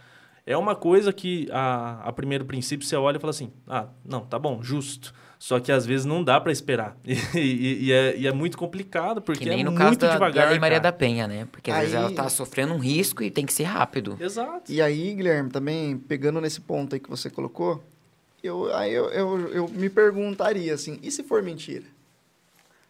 É uma coisa que, a, a primeiro princípio, você olha e fala assim: ah, não, tá bom, justo. Só que às vezes não dá para esperar. E, e, e, é, e, é, muito complicado, porque que nem é no muito caso devagar. Da Lei Maria da Penha, né? Porque às aí... vezes ela está sofrendo um risco e tem que ser rápido. Exato. E aí, Guilherme, também pegando nesse ponto aí que você colocou, eu, aí eu, eu, eu me perguntaria assim: e se for mentira?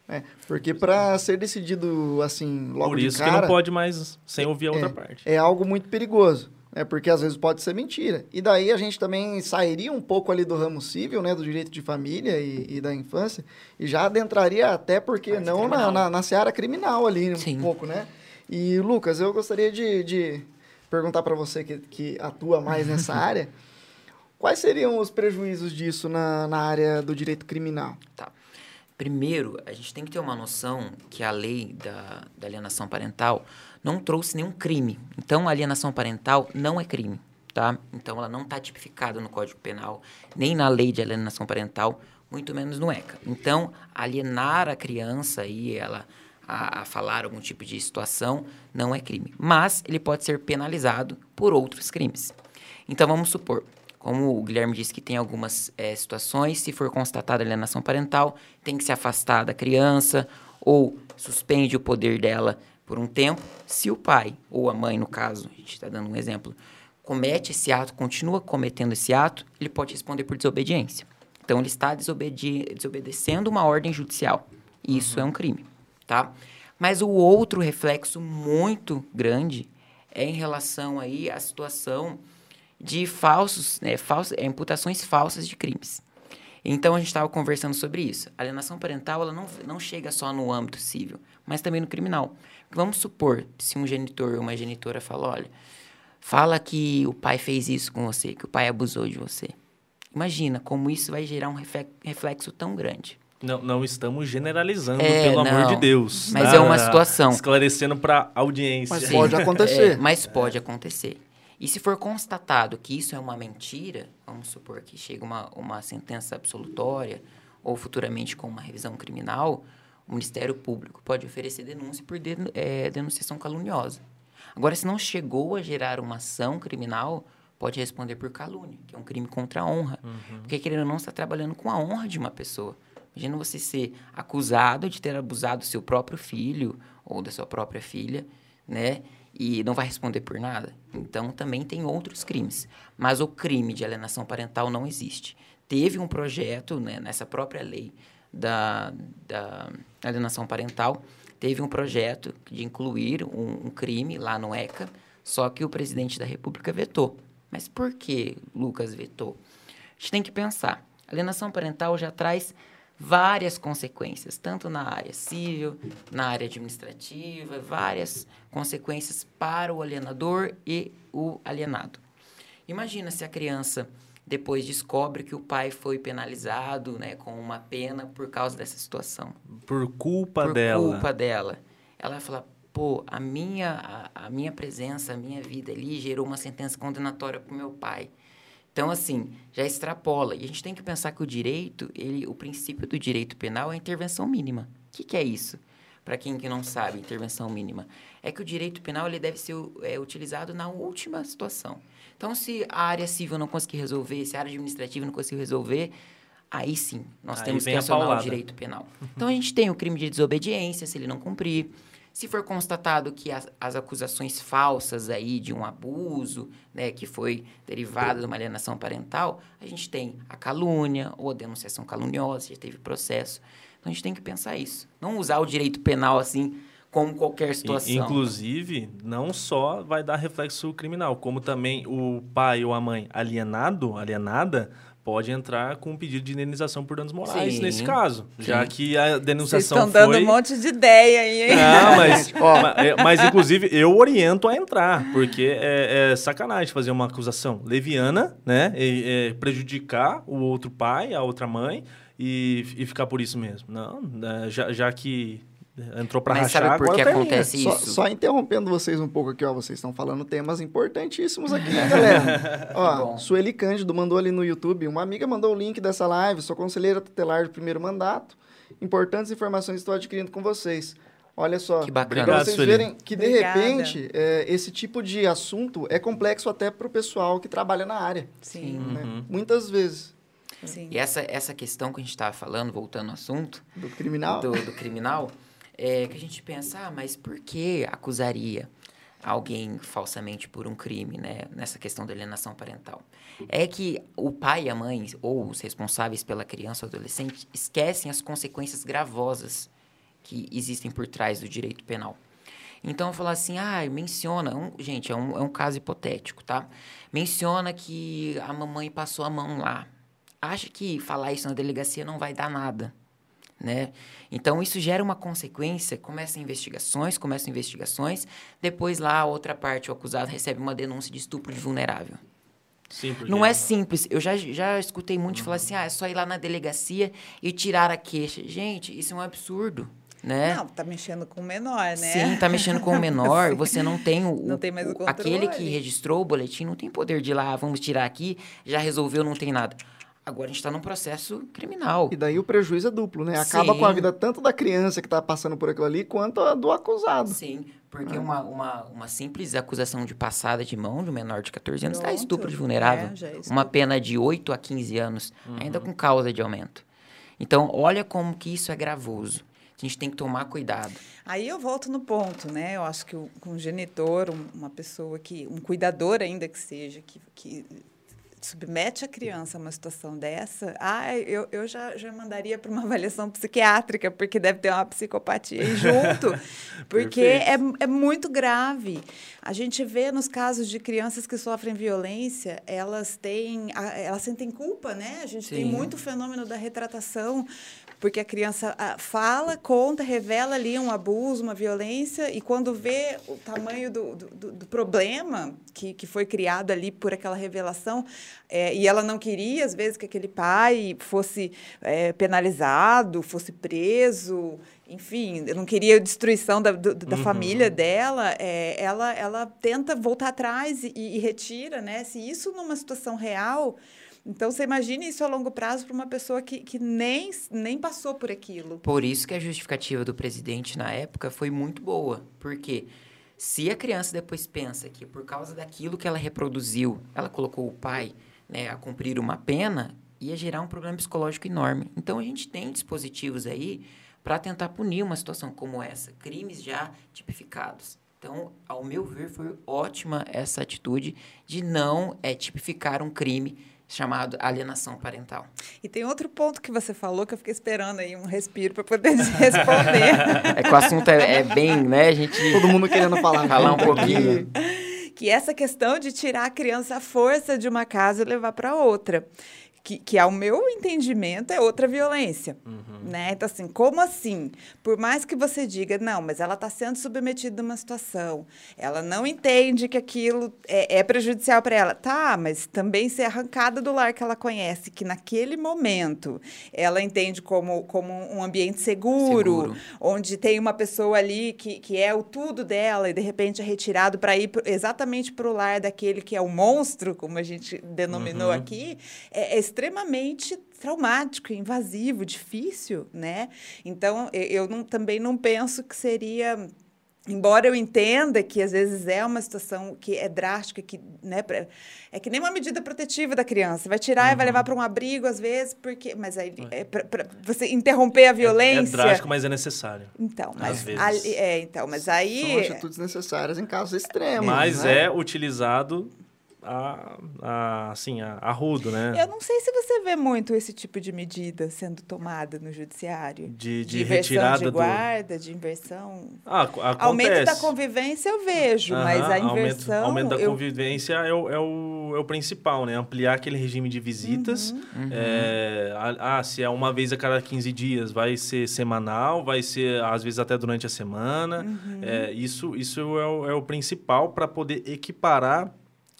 É, porque para ser decidido assim logo Por isso cara, que não pode mais sem ouvir a outra é, parte. É algo muito perigoso é porque às vezes pode ser mentira. E daí a gente também sairia um pouco ali do ramo civil, né, do direito de família e, e da infância, e já adentraria até, porque não, na, na, na, seara criminal ali um Sim. pouco, né? E, Lucas, eu gostaria de, de perguntar para você que, que atua mais nessa área, Quais seriam os prejuízos disso na, na área do direito criminal? Tá. Primeiro, a gente tem que ter uma noção que a lei da, da alienação parental não trouxe nenhum crime. Então, alienação parental não é crime, tá? Então, ela não está tipificada no Código Penal, nem na lei de alienação parental, muito menos no ECA. Então, alienar a criança e ela a, a, falar algum tipo de situação não é crime. Mas ele pode ser penalizado por outros crimes. Então, vamos supor, como o Guilherme disse que tem algumas é, situações, se for constatada alienação parental, tem que se afastar da criança ou suspende o poder dela por um tempo. Se o pai, ou a mãe, no caso, a gente está dando um exemplo, comete esse ato, continua cometendo esse ato, ele pode responder por desobediência. Então, ele está desobedi desobedecendo uma ordem judicial. E isso uhum. é um crime, tá? Mas o outro reflexo muito grande é em relação aí à situação de falsos, né, falsos, é, imputações falsas de crimes. Então a gente estava conversando sobre isso. A alienação parental ela não, não chega só no âmbito civil, mas também no criminal. Vamos supor, se um genitor ou uma genitora fala, olha, fala que o pai fez isso com você, que o pai abusou de você. Imagina como isso vai gerar um reflexo tão grande. Não, não estamos generalizando, é, pelo não, amor de Deus. Mas tá? é uma situação. Esclarecendo para a audiência. Mas pode acontecer. É, mas pode acontecer. E se for constatado que isso é uma mentira, vamos supor que chega uma, uma sentença absolutória ou futuramente com uma revisão criminal, o Ministério Público pode oferecer denúncia por de, é, denunciação caluniosa. Agora, se não chegou a gerar uma ação criminal, pode responder por calúnia, que é um crime contra a honra. Uhum. Porque, querendo ou não, está trabalhando com a honra de uma pessoa. Imagina você ser acusado de ter abusado do seu próprio filho ou da sua própria filha, né? e não vai responder por nada. Então também tem outros crimes. Mas o crime de alienação parental não existe. Teve um projeto né, nessa própria lei da, da alienação parental, teve um projeto de incluir um, um crime lá no ECA, só que o presidente da República vetou. Mas por que Lucas vetou? A gente tem que pensar. A alienação parental já traz várias consequências, tanto na área civil, na área administrativa, várias consequências para o alienador e o alienado. Imagina se a criança depois descobre que o pai foi penalizado, né, com uma pena por causa dessa situação. Por culpa por dela. Por culpa dela. Ela vai falar, pô, a minha, a, a minha presença, a minha vida ali gerou uma sentença condenatória para o meu pai. Então, assim, já extrapola. E a gente tem que pensar que o direito, ele, o princípio do direito penal é a intervenção mínima. O que, que é isso? Para quem que não sabe, intervenção mínima. É que o direito penal ele deve ser é, utilizado na última situação. Então, se a área civil não conseguir resolver, se a área administrativa não conseguir resolver, aí sim, nós aí temos que acionar o direito penal. Então, a gente tem o crime de desobediência, se ele não cumprir. Se for constatado que as, as, acusações falsas aí de um abuso, né, que foi derivado de uma alienação parental, a gente tem a calúnia ou a denunciação caluniosa, já teve processo. Então a gente tem que pensar isso. Não usar o direito penal assim como qualquer situação. Inclusive, não só vai dar reflexo criminal, como também o pai ou a mãe alienado, alienada, pode entrar com um pedido de indenização por danos morais sim, nesse caso, sim. já que a denunciação Vocês estão dando um monte de ideia aí, hein? Não, mas, ó, mas, é, mas, inclusive eu oriento a entrar, porque é, é sacanagem fazer uma acusação leviana, né? E, é, prejudicar o outro pai, a outra mãe e, e ficar por isso mesmo. Não, né, já, já que Entrou para rachar, sabe por que acontece isso? Só, só, interrompendo vocês um pouco aqui, ó. Vocês estão falando temas importantíssimos aqui, né, galera? ó, Sueli Cândido mandou ali no YouTube. Uma amiga mandou o link dessa live. Sou conselheira tutelar do primeiro mandato. Importantes informações estou adquirindo com vocês. Olha só, que bacana. para vocês verem que de Obrigada. repente é, esse tipo de assunto é complexo até para o pessoal que trabalha na área. Sim. Né? Uhum. Muitas vezes. Sim. E essa, essa questão que a gente estava falando, voltando ao assunto... Do criminal. Do, do criminal é, que a gente pensa, ah, mas por que acusaria alguém falsamente por um crime, né? Nessa questão da alienação parental. É que o pai e a mãe, ou os responsáveis pela criança ou adolescente, esquecem as consequências gravosas que existem por trás do direito penal. Então, falar assim, ah, menciona, um, gente, é um, é um caso hipotético, tá? Menciona que a mamãe passou a mão lá. Acha que falar isso na delegacia não vai dar nada né? Então isso gera uma consequência, começam investigações, começam investigações, depois lá a outra parte, o acusado recebe uma denúncia de estupro de vulnerável. Sim, porque... Não é simples. Eu já, já escutei muito falar assim, ah, é só ir lá na delegacia e tirar a queixa. Gente, isso é um absurdo, né? Não, tá mexendo com o menor, né? Sim, tá mexendo com o menor. Você não tem o, Não tem mais o controle. aquele que registrou o boletim não tem poder de ir lá, "Ah, vamos tirar aqui, já resolveu, não tem nada. Agora a gente está num processo criminal. E daí o prejuízo é duplo, né? Acaba Sim. com a vida tanto da criança que tá passando por aquilo ali, quanto a do acusado. Sim, porque uma, uma, uma simples acusação de passada de mão de um menor de 14 anos está estupro de vulnerável. É, já é estupro. uma pena de 8 a 15 anos, ainda com causa de aumento. Então, olha como que isso é gravoso. A gente tem que tomar cuidado. Aí eu volto no ponto, né? Eu acho que o- um genitor, um- uma pessoa que, um cuidador ainda que seja, que, que submete a criança a uma situação dessa, ah, eu, eu já, já mandaria para uma avaliação psiquiátrica, porque deve ter uma psicopatia aí junto, porque é, é muito grave. A gente vê nos casos de crianças que sofrem violência, elas têm, elas sentem culpa, né? A gente tem Sim. muito o fenômeno da retratação, porque a criança ah, fala, conta, revela ali um abuso, uma violência, e quando vê o tamanho do, do, do- problema que, que foi criado ali por aquela revelação, eh, e ela não queria, às vezes, que aquele pai fosse eh, penalizado, fosse preso, enfim, não queria a destruição da, do- da família dela, eh, ela, ela tenta voltar atrás e, e retira, né? Se isso numa situação real. Então, você imagina isso a longo prazo para uma pessoa que, que nem, nem passou por aquilo. Por isso que a justificativa do presidente na época foi muito boa. Porque se a criança depois pensa que por causa daquilo que ela reproduziu, ela colocou o pai né, a cumprir uma pena, ia gerar um problema psicológico enorme. Então a gente tem dispositivos aí para tentar punir uma situação como essa, crimes já tipificados. Então, ao meu ver, foi ótima essa atitude de não é, tipificar um crime chamado alienação parental. E tem outro ponto que você falou que eu fiquei esperando aí um respiro para poder responder. É que o assunto é, é bem, né, a gente... Todo mundo querendo falar. Falar um pouquinho. que essa questão de tirar a criança à força de uma casa e levar para outra. Que, que, ao meu entendimento, é outra violência. Né? Então, assim, como assim? Por mais que você diga, não, mas ela está sendo submetida a uma situação, ela não entende que aquilo é, é prejudicial para ela. Tá, mas também ser arrancada do lar que ela conhece, que naquele momento ela entende como, como um ambiente seguro, Seguro. onde tem uma pessoa ali que, que é o tudo dela e de repente é retirado para ir pro- exatamente para o lar daquele que é o monstro, como a gente denominou aqui, é, é extremamente traumático, invasivo, difícil, né? Então, eu não- também não penso que seria Embora eu entenda que às vezes é uma situação que é drástica, que né, pra- é que nem uma medida protetiva da criança, vai tirar e vai levar para um abrigo às vezes, porque mas aí é pra, pra você interromper a É, violência. é drástico, mas é necessário. Então, Às mas vezes. ali- é, então, mas São aí atitudes necessárias em casos extremos. Mas né? é utilizado a, a, assim, a, a rudo, né? eu não sei se você vê muito esse tipo de medida sendo tomada no judiciário. De, de, inversão retirada de do... guarda, de inversão. Ah, ac- acontece. Aumento da convivência eu vejo, mas Aham, a aumento- inversão. Aumento, da eu- convivência é o, é, o, é o principal, né? Ampliar aquele regime de visitas. Uhum. É, ah, se é uma vez a cada 15 dias, vai ser semanal, vai ser, às vezes, até durante a semana. Uhum. É, isso isso é o, é o principal para poder equiparar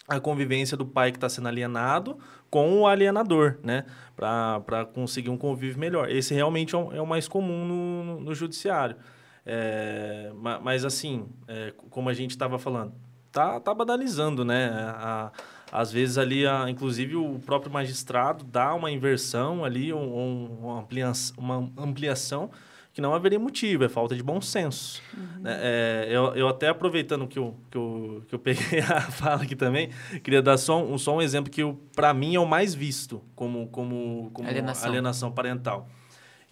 a convivência do pai que está sendo alienado com o alienador, né? Para conseguir um convívio melhor. Esse realmente é o, é o mais comum no, no, judiciário. É, ma- mas, assim, é, como a gente estava falando, tá, tá banalizando, né? A- às vezes ali, a- inclusive, o próprio magistrado dá uma inversão ali, um, um- uma, ampliação, uma ampliação que não haveria motivo, é falta de bom senso. né? É, eu, eu até aproveitando que eu, que, eu, que eu peguei a fala aqui também, queria dar só um, só um exemplo que, para mim, é o mais visto como, como, como Alienação. alienação parental.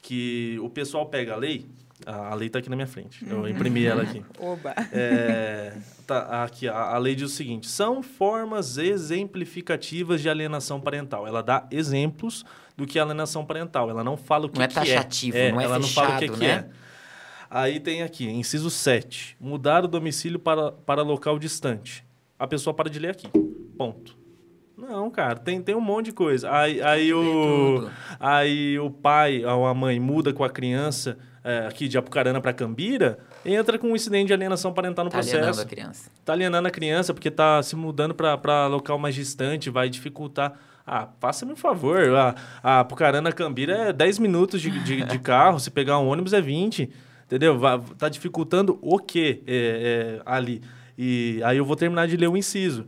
Que o pessoal pega a lei, a, a lei está aqui na minha frente, eu imprimi ela aqui. Oba. É, tá, aqui, a, a lei diz o seguinte: são formas exemplificativas de alienação parental. Ela dá exemplos do que é alienação parental. Ela não fala o que, Não é que taxativo, é. não é ela não fala o que, fechado, que né? é. Aí tem aqui, inciso 7. Mudar o domicílio para, para local distante. A pessoa para de ler aqui. Ponto. Não, cara, tem, tem um monte de coisa. Aí, aí, o, aí o pai ou a mãe muda com a criança é, aqui de Apucarana para Cambira. entra com um incidente de alienação parental no Tá processo. alienando a criança. Tá alienando a criança porque tá se mudando para local mais distante, vai dificultar. Ah, faça-me um favor. A, a Pucarana Cambira é 10 minutos de, de, de carro, se pegar um ônibus é 20. Entendeu? Tá dificultando o quê é, é, ali? E aí eu vou terminar de ler o inciso.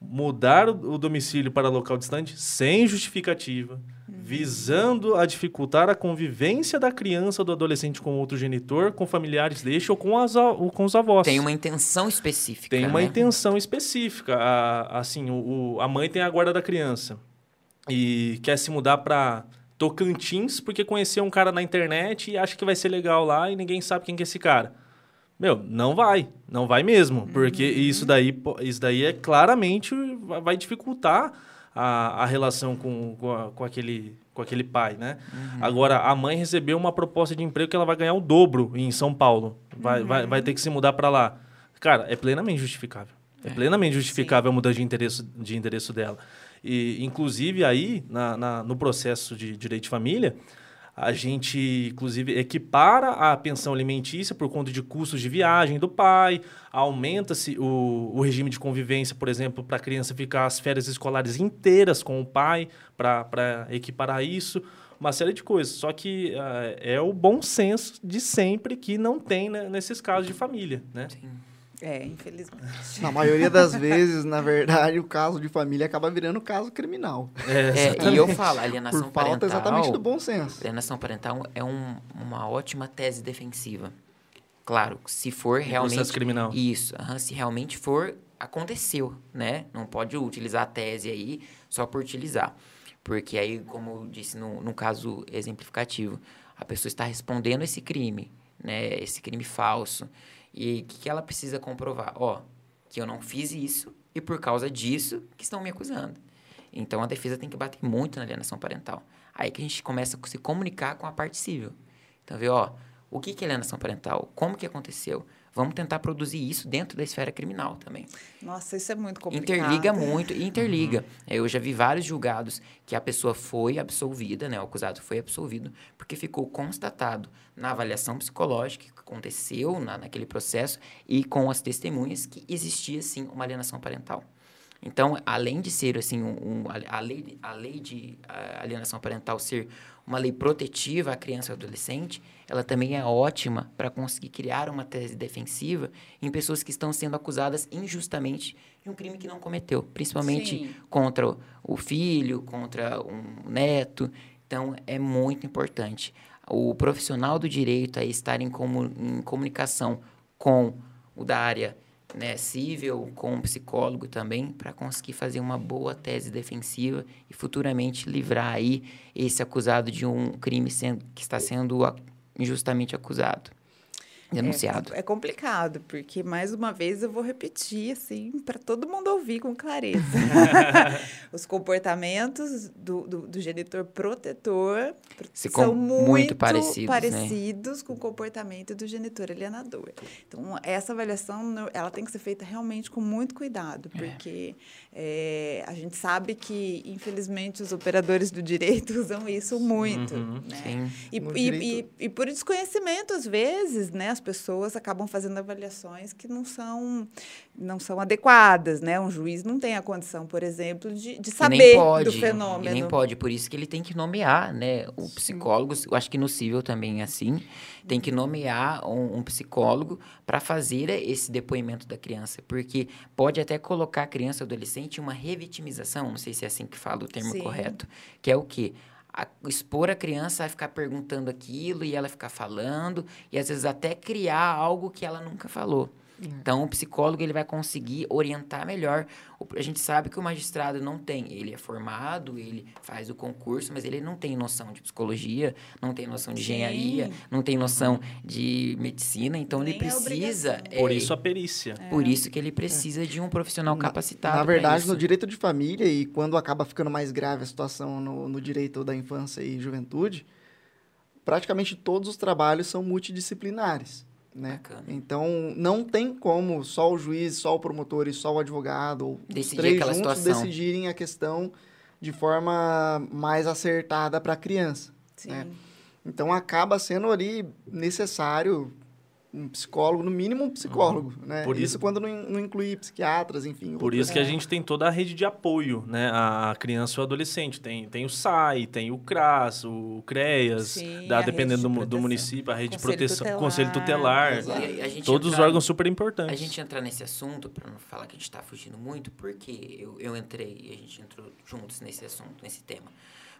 Mudar o domicílio para local distante sem justificativa, visando a dificultar a convivência da criança ou do adolescente com outro genitor, com familiares deste ou com, as, ou com os avós. Tem uma intenção específica. Tem uma né? intenção específica. A, assim, o, o- a mãe tem a guarda da criança e quer se mudar para Tocantins porque conheceu um cara na internet e acha que vai ser legal lá e ninguém sabe quem que é esse cara. Meu, não vai, não vai mesmo, porque isso daí, isso daí é claramente vai dificultar a, a relação com, com, a- com aquele, com aquele pai, né? Agora, a mãe recebeu uma proposta de emprego que ela vai ganhar o dobro em São Paulo, vai, vai, vai ter que se mudar para lá. Cara, é plenamente justificável. É plenamente justificável a mudança de endereço, de endereço dela. E, inclusive, aí, na, na- no processo de direito de família, a gente, inclusive, equipara a pensão alimentícia por conta de custos de viagem do pai, aumenta-se o, o regime de convivência, por exemplo, para a criança ficar as férias escolares inteiras com o pai, para equiparar isso, uma série de coisas. Só que ah, é o bom senso de sempre que não tem né, nesses casos de família, né? Sim. É, infelizmente. Na maioria das vezes, na verdade, o caso de família acaba virando caso criminal. É, e eu falo, alienação Por falta parental. exatamente do bom senso. Alienação parental é um- uma ótima tese defensiva. Claro, se for realmente. processo criminal. Isso, aham, se realmente for, aconteceu, né? Não pode utilizar a tese aí só por utilizar. Porque aí, como eu disse no, no caso exemplificativo, a pessoa está respondendo esse crime, né? Esse crime falso. E o que, que ela precisa comprovar? Ó, que eu não fiz isso e por causa disso que estão me acusando. Então a defesa tem que bater muito na alienação parental. Aí que a gente começa a se comunicar com a parte civil. Então, vê, ó, o que que é alienação parental? Como que aconteceu? Vamos tentar produzir isso dentro da esfera criminal também. Nossa, isso é muito complicado. Interliga muito, e interliga. Eu já vi vários julgados que a pessoa foi absolvida, né? O acusado foi absolvido, porque ficou constatado na avaliação psicológica aconteceu na, naquele processo e com as testemunhas que existia, sim, uma alienação parental. Então, além de ser, assim, um, um- a, lei, a lei de alienação parental ser uma lei protetiva à criança e ao adolescente, ela também é ótima para conseguir criar uma tese defensiva em pessoas que estão sendo acusadas injustamente de um crime que não cometeu, principalmente Sim. contra o- o filho, contra um neto. Então, é muito importante. O profissional do direito a estar em, comu- em comunicação com o da área né, civil, com um psicólogo também, para conseguir fazer uma boa tese defensiva e futuramente livrar aí esse acusado de um crime sendo, que está sendo injustamente acusado, denunciado. É, é complicado, porque mais uma vez eu vou repetir, assim, para todo mundo ouvir com clareza. Os comportamentos do, do, do genitor protetor Se são muito, muito parecidos, né? parecidos com o comportamento do genitor alienador. Então, essa avaliação, ela tem que ser feita realmente com muito cuidado, porque é, a gente sabe que, infelizmente, os operadores do direito usam isso muito, Uhum, né? Sim. E, e- e- e por desconhecimento, às vezes, né, as pessoas acabam fazendo avaliações que não são, não são adequadas, né? Um juiz não tem a condição, por exemplo, de, de saber pode, do fenômeno. nem pode, por isso que ele tem que nomear, né? O psicólogo, eu acho que no civil também é assim, tem que nomear um, um psicólogo para fazer esse depoimento da criança, porque pode até colocar a criança ou adolescente em uma revitimização, não sei se é assim que fala o termo Sim. correto, que é o quê? A- expor a criança a ficar perguntando aquilo e ela ficar falando, e às vezes até criar algo que ela nunca falou. Então, o psicólogo ele vai conseguir orientar melhor. O- A gente sabe que o magistrado não tem. Ele é formado, ele faz o concurso, mas ele não tem noção de psicologia, não tem noção de Sim. engenharia, não tem noção de medicina. Então, ele Nem é precisa. obrigação. Por é, isso a perícia. por isso que ele precisa de um profissional capacitado. Na verdade, isso. no direito de família, e quando acaba ficando mais grave a situação no, no direito da infância e juventude, praticamente todos os trabalhos são multidisciplinares. Né? Bacana. Então, não tem como só o juiz, só o promotor e só o advogado, ou os três juntos, situação. decidirem a questão de forma mais acertada para a criança. Né? Então, acaba sendo ali necessário um psicólogo, no mínimo um psicólogo, né? Por isso, isso- quando não, não inclui psiquiatras, enfim. Por isso que a gente tem toda a rede de apoio, né? A criança e o adolescente. Tem, tem o SAI, tem o CRAS, o CREAS, Sim, da, a dependendo do, de do proteção. município, a rede de Conselho proteção, tutelar. conselho tutelar. E a gente Todos os entrar- órgãos super A importantes. gente entrar nesse assunto, para não falar que a gente está fugindo muito, porque eu, eu entrei e a gente entrou juntos nesse assunto, nesse tema.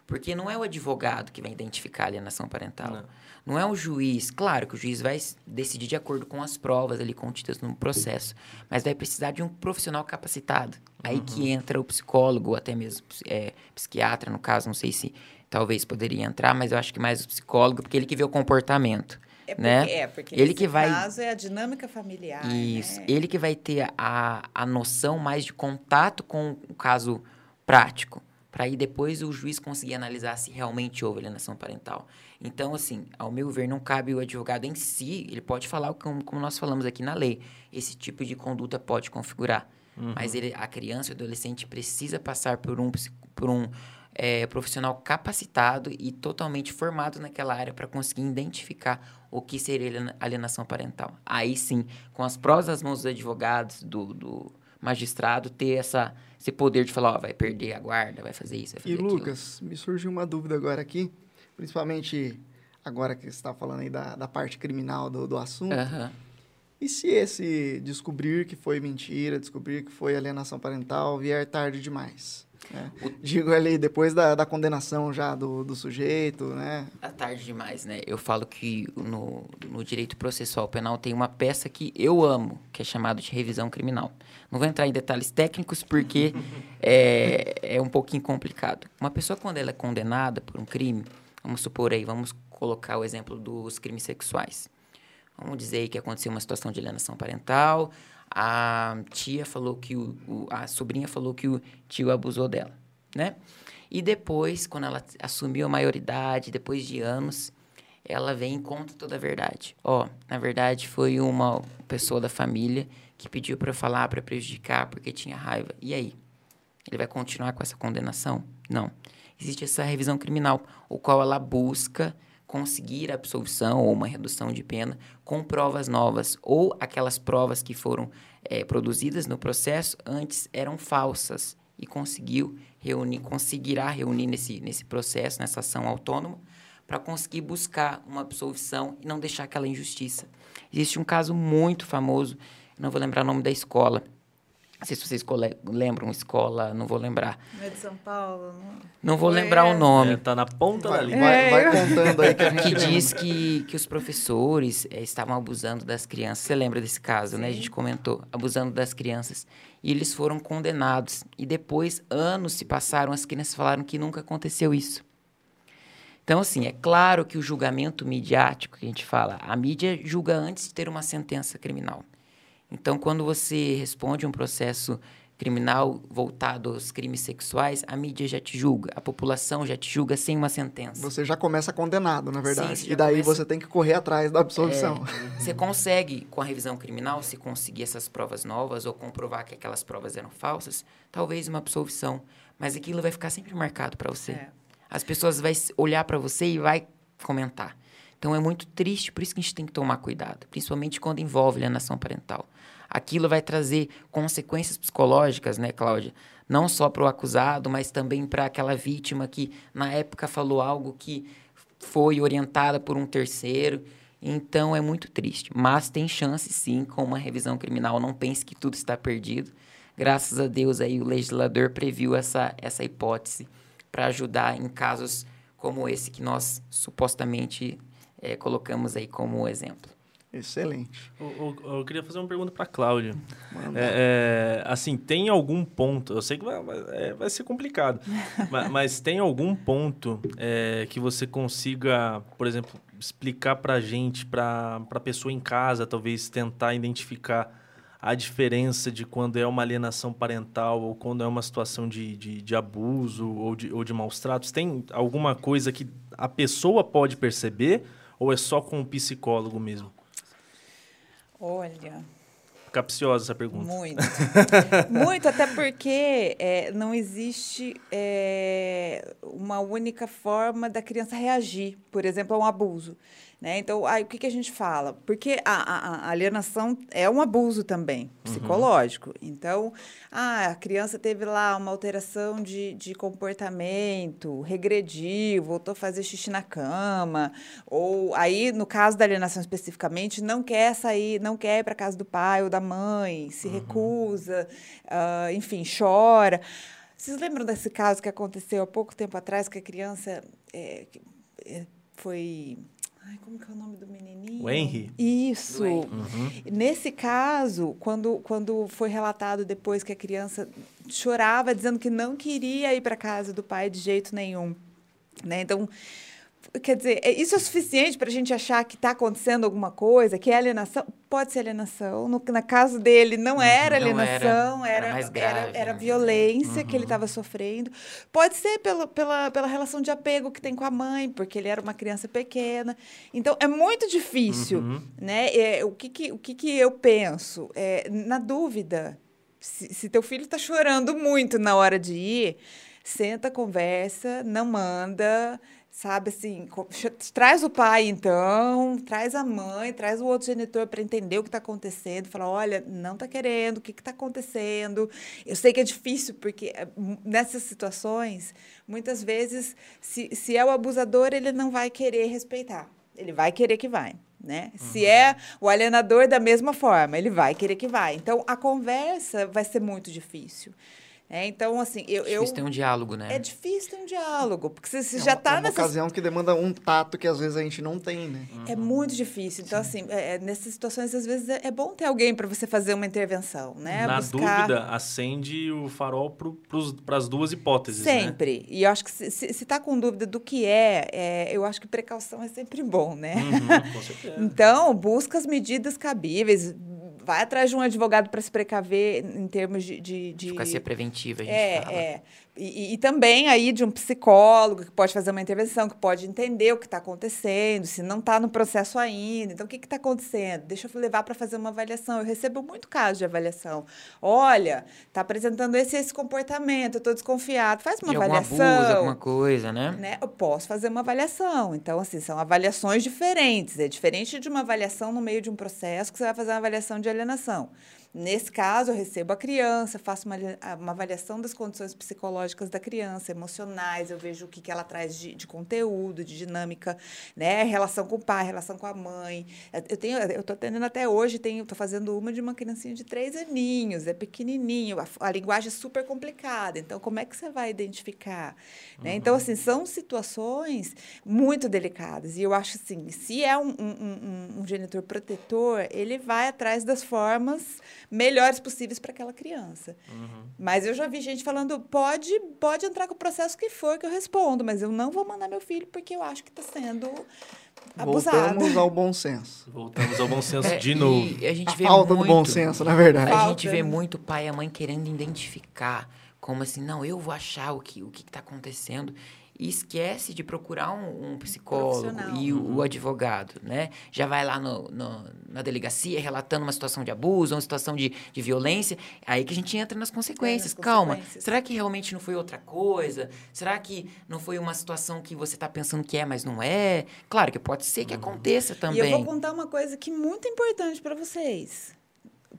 Porque não é o advogado que vai identificar a alienação parental. Não. Não. é o juiz. Claro que o juiz vai decidir de acordo com as provas ali contidas no processo. Mas vai precisar de um profissional capacitado. Aí que entra o psicólogo, ou até mesmo é, psiquiatra, no caso, não sei se talvez poderia entrar, mas eu acho que mais o psicólogo, porque ele que vê o comportamento. É porque, né? é, porque Ele nesse que vai- caso é a dinâmica familiar. Isso. né? Ele que vai ter a, a noção mais de contato com o caso prático. Para aí depois o juiz conseguir analisar se realmente houve alienação parental. Então, assim, ao meu ver, não cabe o advogado em si, ele pode falar como, como nós falamos aqui na lei. Esse tipo de conduta pode configurar. Mas ele, a criança e o adolescente precisa passar por um, por um eh, profissional capacitado e totalmente formado naquela área para conseguir identificar o que seria aliena- alienação parental. Aí sim, com as provas nas mãos dos advogados, do, do magistrado, ter essa, esse poder de falar, ó, vai perder a guarda, vai fazer isso, vai fazer E aquilo. Lucas, me surgiu uma dúvida agora aqui, principalmente agora que você está falando aí da, da parte criminal do, do assunto. Aham. E se esse descobrir que foi mentira, descobrir que foi alienação parental, vier tarde demais? Né? Digo ali, depois da, da condenação já do, do sujeito, né? É tarde demais, né? Eu falo que no, no direito processual penal tem uma peça que eu amo, que é chamado de revisão criminal. Não vou entrar em detalhes técnicos porque é, é um pouquinho complicado. Uma pessoa, quando ela é condenada por um crime, vamos supor aí, vamos colocar o exemplo dos crimes sexuais. Vamos dizer que aconteceu uma situação de alienação parental, a tia falou que o, o- a sobrinha falou que o tio abusou dela, né? E depois, quando ela assumiu a maioridade, depois de anos, ela vem e conta toda a verdade. Ó, na verdade foi uma pessoa da família que pediu para falar para prejudicar porque tinha raiva. E aí? Ele vai continuar com essa condenação? Não. Existe essa revisão criminal, o qual ela busca conseguir a absolvição ou uma redução de pena com provas novas ou aquelas provas que foram eh, produzidas no processo antes eram falsas e conseguiu reunir, conseguirá reunir nesse, nesse processo, nessa ação autônoma, para conseguir buscar uma absolvição e não deixar aquela injustiça. Existe um caso muito famoso, não vou lembrar o nome da escola, não sei se vocês lembram, escola, não vou lembrar. Não é de São Paulo? Não, Não vou Ué. lembrar o nome. É, tá na ponta da Vai, linha. vai, vai contando aí que a gente que diz que, que os professores eh, estavam abusando das crianças. Você lembra desse caso, né? A gente comentou, abusando das crianças. E eles foram condenados. E depois, anos se passaram, as crianças falaram que nunca aconteceu isso. Então, assim, é claro que o julgamento midiático que a gente fala, a mídia julga antes de ter uma sentença criminal. Então, quando você responde um processo criminal voltado aos crimes sexuais, a mídia já te julga, a população já te julga sem uma sentença. Você já começa condenado, na verdade. Sim, e daí começa- você tem que correr atrás da absolvição. É, você consegue, com a revisão criminal, se conseguir essas provas novas ou comprovar que aquelas provas eram falsas, talvez uma absolvição. Mas aquilo vai ficar sempre marcado para você. É. As pessoas vão olhar para você e vai comentar. Então é muito triste, por isso que a gente tem que tomar cuidado, principalmente quando envolve alienação parental. Aquilo vai trazer consequências psicológicas, né, Cláudia? Não só para o acusado, mas também para aquela vítima que na época falou algo que foi orientada por um terceiro. Então é muito triste. Mas tem chance sim com uma revisão criminal. Não pense que tudo está perdido. Graças a Deus aí o legislador previu essa, essa hipótese para ajudar em casos como esse que nós supostamente eh, colocamos aí como exemplo. Excelente. Eu, eu- eu queria fazer uma pergunta para Cláudia. Manda. É, é, assim, tem algum ponto, eu sei que vai, vai, é, vai ser complicado, mas, mas tem algum ponto é, que você consiga, por exemplo, explicar para gente, para a pessoa em casa, talvez tentar identificar a diferença de quando é uma alienação parental ou quando é uma situação de, de, de abuso ou de, ou de maus tratos? Tem alguma coisa que a pessoa pode perceber ou é só com o psicólogo mesmo? Olha, Capciosa essa pergunta. muito. muito, até porque é, não existe é, uma única forma da criança reagir, por exemplo, a um abuso. Né? Então, aí, o que, que a gente fala? Porque a, a, a alienação é um abuso também, psicológico. Uhum. Então, ah, a criança teve lá uma alteração de, de comportamento, regrediu, voltou a fazer xixi na cama, ou aí, no caso da alienação especificamente, não quer sair, não quer ir para casa do pai ou da mãe, se uhum. recusa, uh, enfim, chora. Vocês lembram desse caso que aconteceu há pouco tempo atrás, que a criança é, foi Ai, como que é o nome do menininho? O Henry. Isso. Uhum. Nesse caso, quando, quando foi relatado depois que a criança chorava, dizendo que não queria ir para casa do pai de jeito nenhum. Né? Então, Quer dizer, é, isso é suficiente para a gente achar que está acontecendo alguma coisa, que é alienação? Pode ser alienação. No, na casa dele não uhum. era alienação, não era, era, era, grave, era, era né? violência uhum. que ele estava uhum. sofrendo. Pode ser pelo, pela, pela relação de apego que tem com a mãe, porque ele era uma criança pequena. Então, é muito difícil. Uhum. Né? É, o que, que, o que, que eu penso? É, na dúvida, se, se teu filho está chorando muito na hora de ir, senta, conversa, não manda sabe assim, traz o pai então, traz a mãe, traz o outro genitor para entender o que está acontecendo, falar, olha, não está querendo, o que está acontecendo? Eu sei que é difícil porque eh, nessas situações, muitas vezes, se, se é o abusador, ele não vai querer respeitar, ele vai querer que vai. Né? Uhum. Se é o alienador da mesma forma, ele vai querer que vai. Então a conversa vai ser muito difícil. É, então, assim, eu... É difícil ter um diálogo, né? É difícil ter um diálogo, porque você, você é já está é nessa... É uma ocasião que demanda um tato que às vezes a gente não tem, né? Uhum. É muito difícil. Então, Sim. assim, é, é, nessas situações, às vezes, é, bom ter alguém para você fazer uma intervenção, né? Na Buscar... dúvida, acende o farol para as duas hipóteses, né? Sempre. Né? E eu acho que se está com dúvida do que é, eu acho que precaução é sempre bom, né? Uhum, com certeza. então, busca as medidas cabíveis, vai atrás de um advogado para se precaver em termos de. de, de... Eficácia preventiva, a gente é, fala. É, e, e, também aí de um psicólogo que pode fazer uma intervenção, que pode entender o que está acontecendo, se não está no processo ainda. Então, o que está acontecendo? Deixa eu levar para fazer uma avaliação. Eu recebo muito caso de avaliação. Olha, está apresentando esse esse comportamento, eu estou desconfiado. Faz uma de avaliação. Algum abuso, alguma coisa, né? né? Eu posso fazer uma avaliação. Então, assim, são avaliações diferentes. É diferente de uma avaliação no meio de um processo que você vai fazer uma avaliação de alienação. Nesse caso, eu recebo a criança, faço uma, uma avaliação das condições psicológicas da criança, emocionais, eu vejo o que, que ela traz de, de conteúdo, de dinâmica, né? Relação com o pai, relação com a mãe. Eu tenho, eu estou atendendo até hoje, tenho, estou fazendo uma de uma criancinha de três aninhos, é pequenininho, a, a linguagem é super complicada. Então, como é que você vai identificar? Uhum. Né? Então, assim, são situações muito delicadas. E eu acho assim, se é um, um, um, um genitor protetor, ele vai atrás das formas melhores possíveis para aquela criança. Uhum. Mas eu já vi gente falando, pode, pode entrar com o processo que for que eu respondo, mas eu não vou mandar meu filho porque eu acho que está sendo abusado. Voltamos ao bom senso. Voltamos ao bom senso é, de novo. a gente a vê falta muito, do bom senso, na verdade. A gente vê muito pai e a mãe querendo identificar como assim, não, eu vou achar o que o que está acontecendo e esquece de procurar um, um psicólogo e o, o, advogado, né? Já vai lá no, no, na delegacia relatando uma situação de abuso, uma situação de, de violência, aí que a gente entra nas consequências. É, nas Calma, consequências. será que realmente não foi outra coisa? Será que não foi uma situação que você está pensando que é, mas não é? Claro que pode ser que uhum. aconteça também. E eu vou contar uma coisa que é muito importante para vocês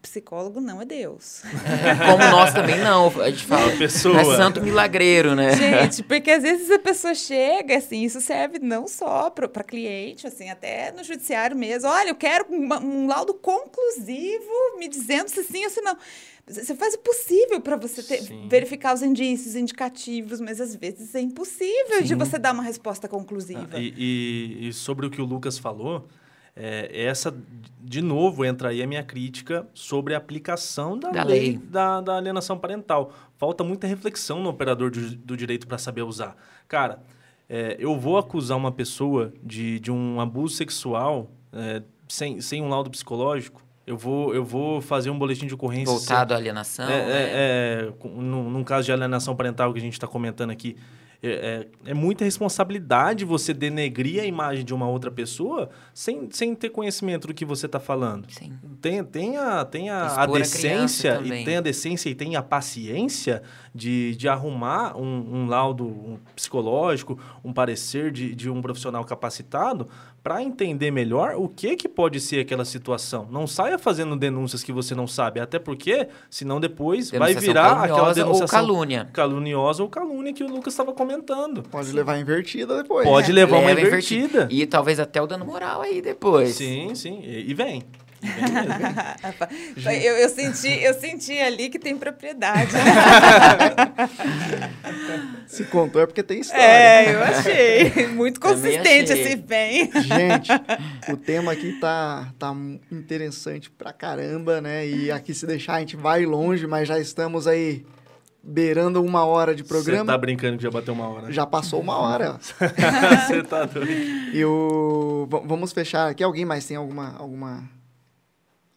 psicólogo não é Deus. Como nós também não, a gente fala. Pessoa. Não é santo milagreiro, né? Gente, porque às vezes a pessoa chega, assim, isso serve não só para cliente, assim, até no judiciário mesmo. Olha, eu quero um, um laudo conclusivo me dizendo se sim ou se não. Você faz o possível para você ter, verificar os indícios indicativos, mas às vezes é impossível sim. de você dar uma resposta conclusiva. Ah, e, e, e sobre o que o Lucas falou, é, essa, de novo, entra aí a minha crítica sobre a aplicação da, da lei, lei, Da, da alienação parental. Falta muita reflexão no operador do, do direito para saber usar. Cara, é, eu vou acusar uma pessoa de, de um abuso sexual é, sem, sem um laudo psicológico, eu vou, eu vou fazer um boletim de ocorrência. Voltado à alienação? É, né? é, é, num, num caso de alienação parental que a gente está comentando aqui, é, é, é, muita responsabilidade você denegrir a imagem de uma outra pessoa sem, sem ter conhecimento do que você está falando. Sim. Tem, tem a, tem a, a decência e tem a decência e tem a paciência de, de arrumar um, um laudo um psicológico, um parecer de, de um profissional capacitado para entender melhor o que que pode ser aquela situação. Não saia fazendo denúncias que você não sabe, até porque senão depois vai virar aquela ou calúnia. caluniosa ou calúnia que o Lucas estava comentando. Pode levar invertida depois. Pode levar uma Leva invertida. E talvez até o dano moral aí depois. Sim, sim. E, e vem. Eu, eu, senti, eu senti ali que tem propriedade. Se contou é porque tem história. É, eu achei. Muito consistente achei. esse bem. Gente, o tema aqui tá, tá interessante pra caramba, né? E aqui, se deixar, a gente vai longe, mas já estamos aí beirando uma hora de Você programa. tá brincando que já bateu uma hora. Já passou uma hora. Você tá doido. E o... Vamos fechar aqui. Alguém mais tem alguma... alguma...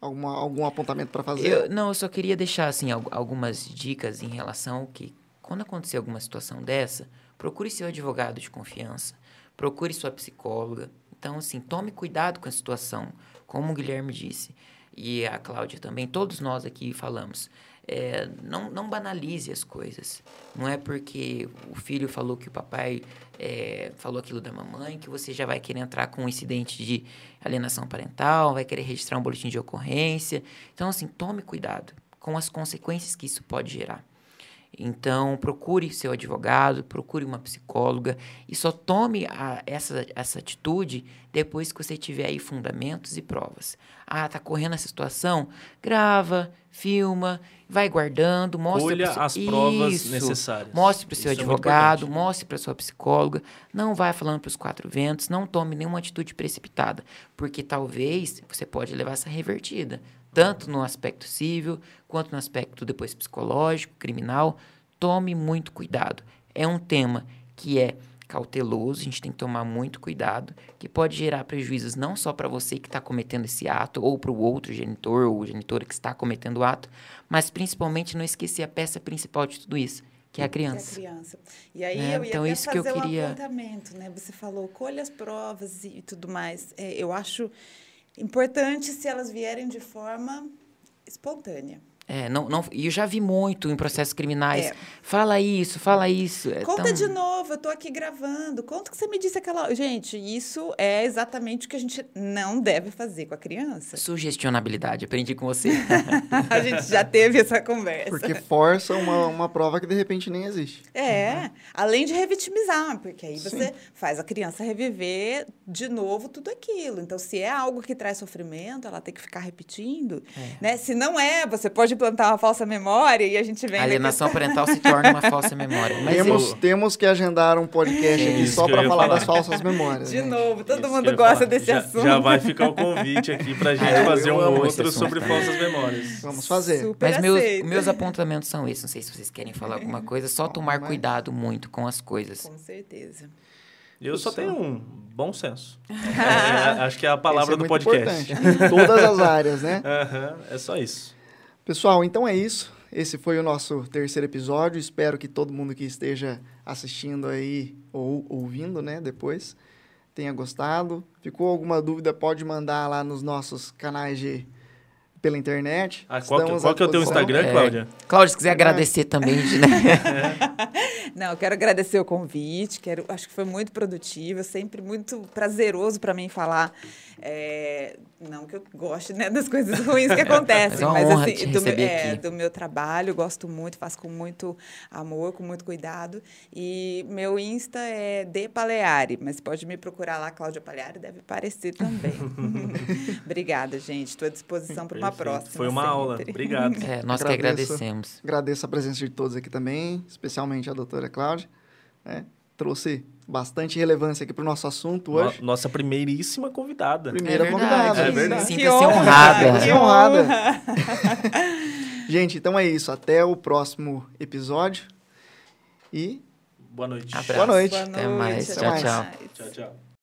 Alguma, algum apontamento para fazer? Eu, não, eu só queria deixar assim al- algumas dicas em relação que quando acontecer alguma situação dessa, procure seu advogado de confiança, procure sua psicóloga. Então, assim, tome cuidado com a situação, como o Guilherme disse e a Cláudia também, todos nós aqui falamos. É, não, não banalize as coisas. Não é porque o filho falou que o papai é, falou aquilo da mamãe que você já vai querer entrar com um incidente de alienação parental, vai querer registrar um boletim de ocorrência. Então, assim, tome cuidado com as consequências que isso pode gerar. Então, procure seu advogado, procure uma psicóloga e só tome a- essa, essa atitude depois que você tiver aí fundamentos e provas. Ah, tá correndo essa situação? Grava, filma, vai guardando, mostra Colha pro as provas Isso. necessárias. Mostre para o seu Isso é muito advogado, importante. mostre para sua psicóloga. Não vai falando para os quatro ventos, não tome nenhuma atitude precipitada, porque talvez você pode levar essa revertida, tanto no aspecto civil quanto no aspecto depois psicológico, criminal. Tome muito cuidado. É um tema que é cauteloso, a gente tem que tomar muito cuidado, que pode gerar prejuízos não só para você que está cometendo esse ato, ou para o outro genitor ou genitora que está cometendo o ato, mas principalmente não esquecer a peça principal de tudo isso, que é a Que é a criança. criança. E aí É, eu ia então isso que eu queria- um apontamento, né? Você falou, colha as provas e tudo mais. É, eu acho importante se elas vierem de forma espontânea. É, não, não, e eu já vi muito em processos criminais. É. Fala isso, fala isso. É Conta tão- de novo, eu tô aqui gravando. Conta o que você me disse aquela. Gente, isso é exatamente o que a gente não deve fazer com a criança. Sugestionabilidade, aprendi com você. A gente já teve essa conversa. Porque força uma, uma prova que de repente nem existe. É, além de revitimizar, porque aí Sim. você faz a criança reviver de novo tudo aquilo. Então, se é algo que traz sofrimento, ela tem que ficar repetindo. Né? Se não é, você pode implantar uma falsa memória e a gente vem. A na alienação parental se torna uma falsa memória. Mas temos, eu- temos que agendar um podcast É aqui só para falar falar. das falsas memórias. De né? novo, todo Isso mundo gosta falar. desse já, assunto. Já vai ficar o convite aqui pra gente Ah, eu- fazer um outro assunto sobre falsas memórias. Vamos fazer. Super Mas meus, aceito. meus apontamentos são esses. Não sei se vocês querem falar alguma coisa. Só tomar mas- cuidado muito com as coisas. Com certeza. Eu só tenho um bom senso. É, acho que é a palavra Esse é do podcast. importante. Em todas as áreas, né? Aham, é só isso. Pessoal, então é isso. Esse foi o nosso terceiro episódio. Espero que todo mundo que esteja assistindo aí ou ouvindo, né, depois, tenha gostado. Ficou alguma dúvida, pode mandar lá nos nossos canais de pela internet. Ah, qual que, Estamos qual que é o teu. Instagram, É. Cláudia? Cláudia, se quiser agradecer também, né? Não, eu quero agradecer o convite, quero, acho que foi muito produtivo, sempre muito prazeroso para mim falar. É, não que eu goste né, das coisas ruins que acontecem, Mas é uma mas honra assim, te do, é, do meu trabalho, gosto muito, faço com muito amor, com muito cuidado. E meu Insta é de Paleari, mas pode me procurar lá, Cláudia Paleari, deve aparecer também. Obrigada, gente. Estou à disposição para uma próxima. Foi uma aula. sempre. Obrigado. É, nós que Agradeço. agradecemos. Agradeço a presença de todos aqui também, especialmente a doutora Cláudia. né? Trouxe bastante relevância aqui para o nosso assunto No- hoje. nossa primeiríssima convidada. Primeira É convidada. É verdade. Sinta-se honrada. que honrada. honra. Gente, então é isso. Até o próximo episódio. E Boa noite. Boa noite. Boa Até mais. noite, Tchau, até tchau. mais. Tchau, tchau.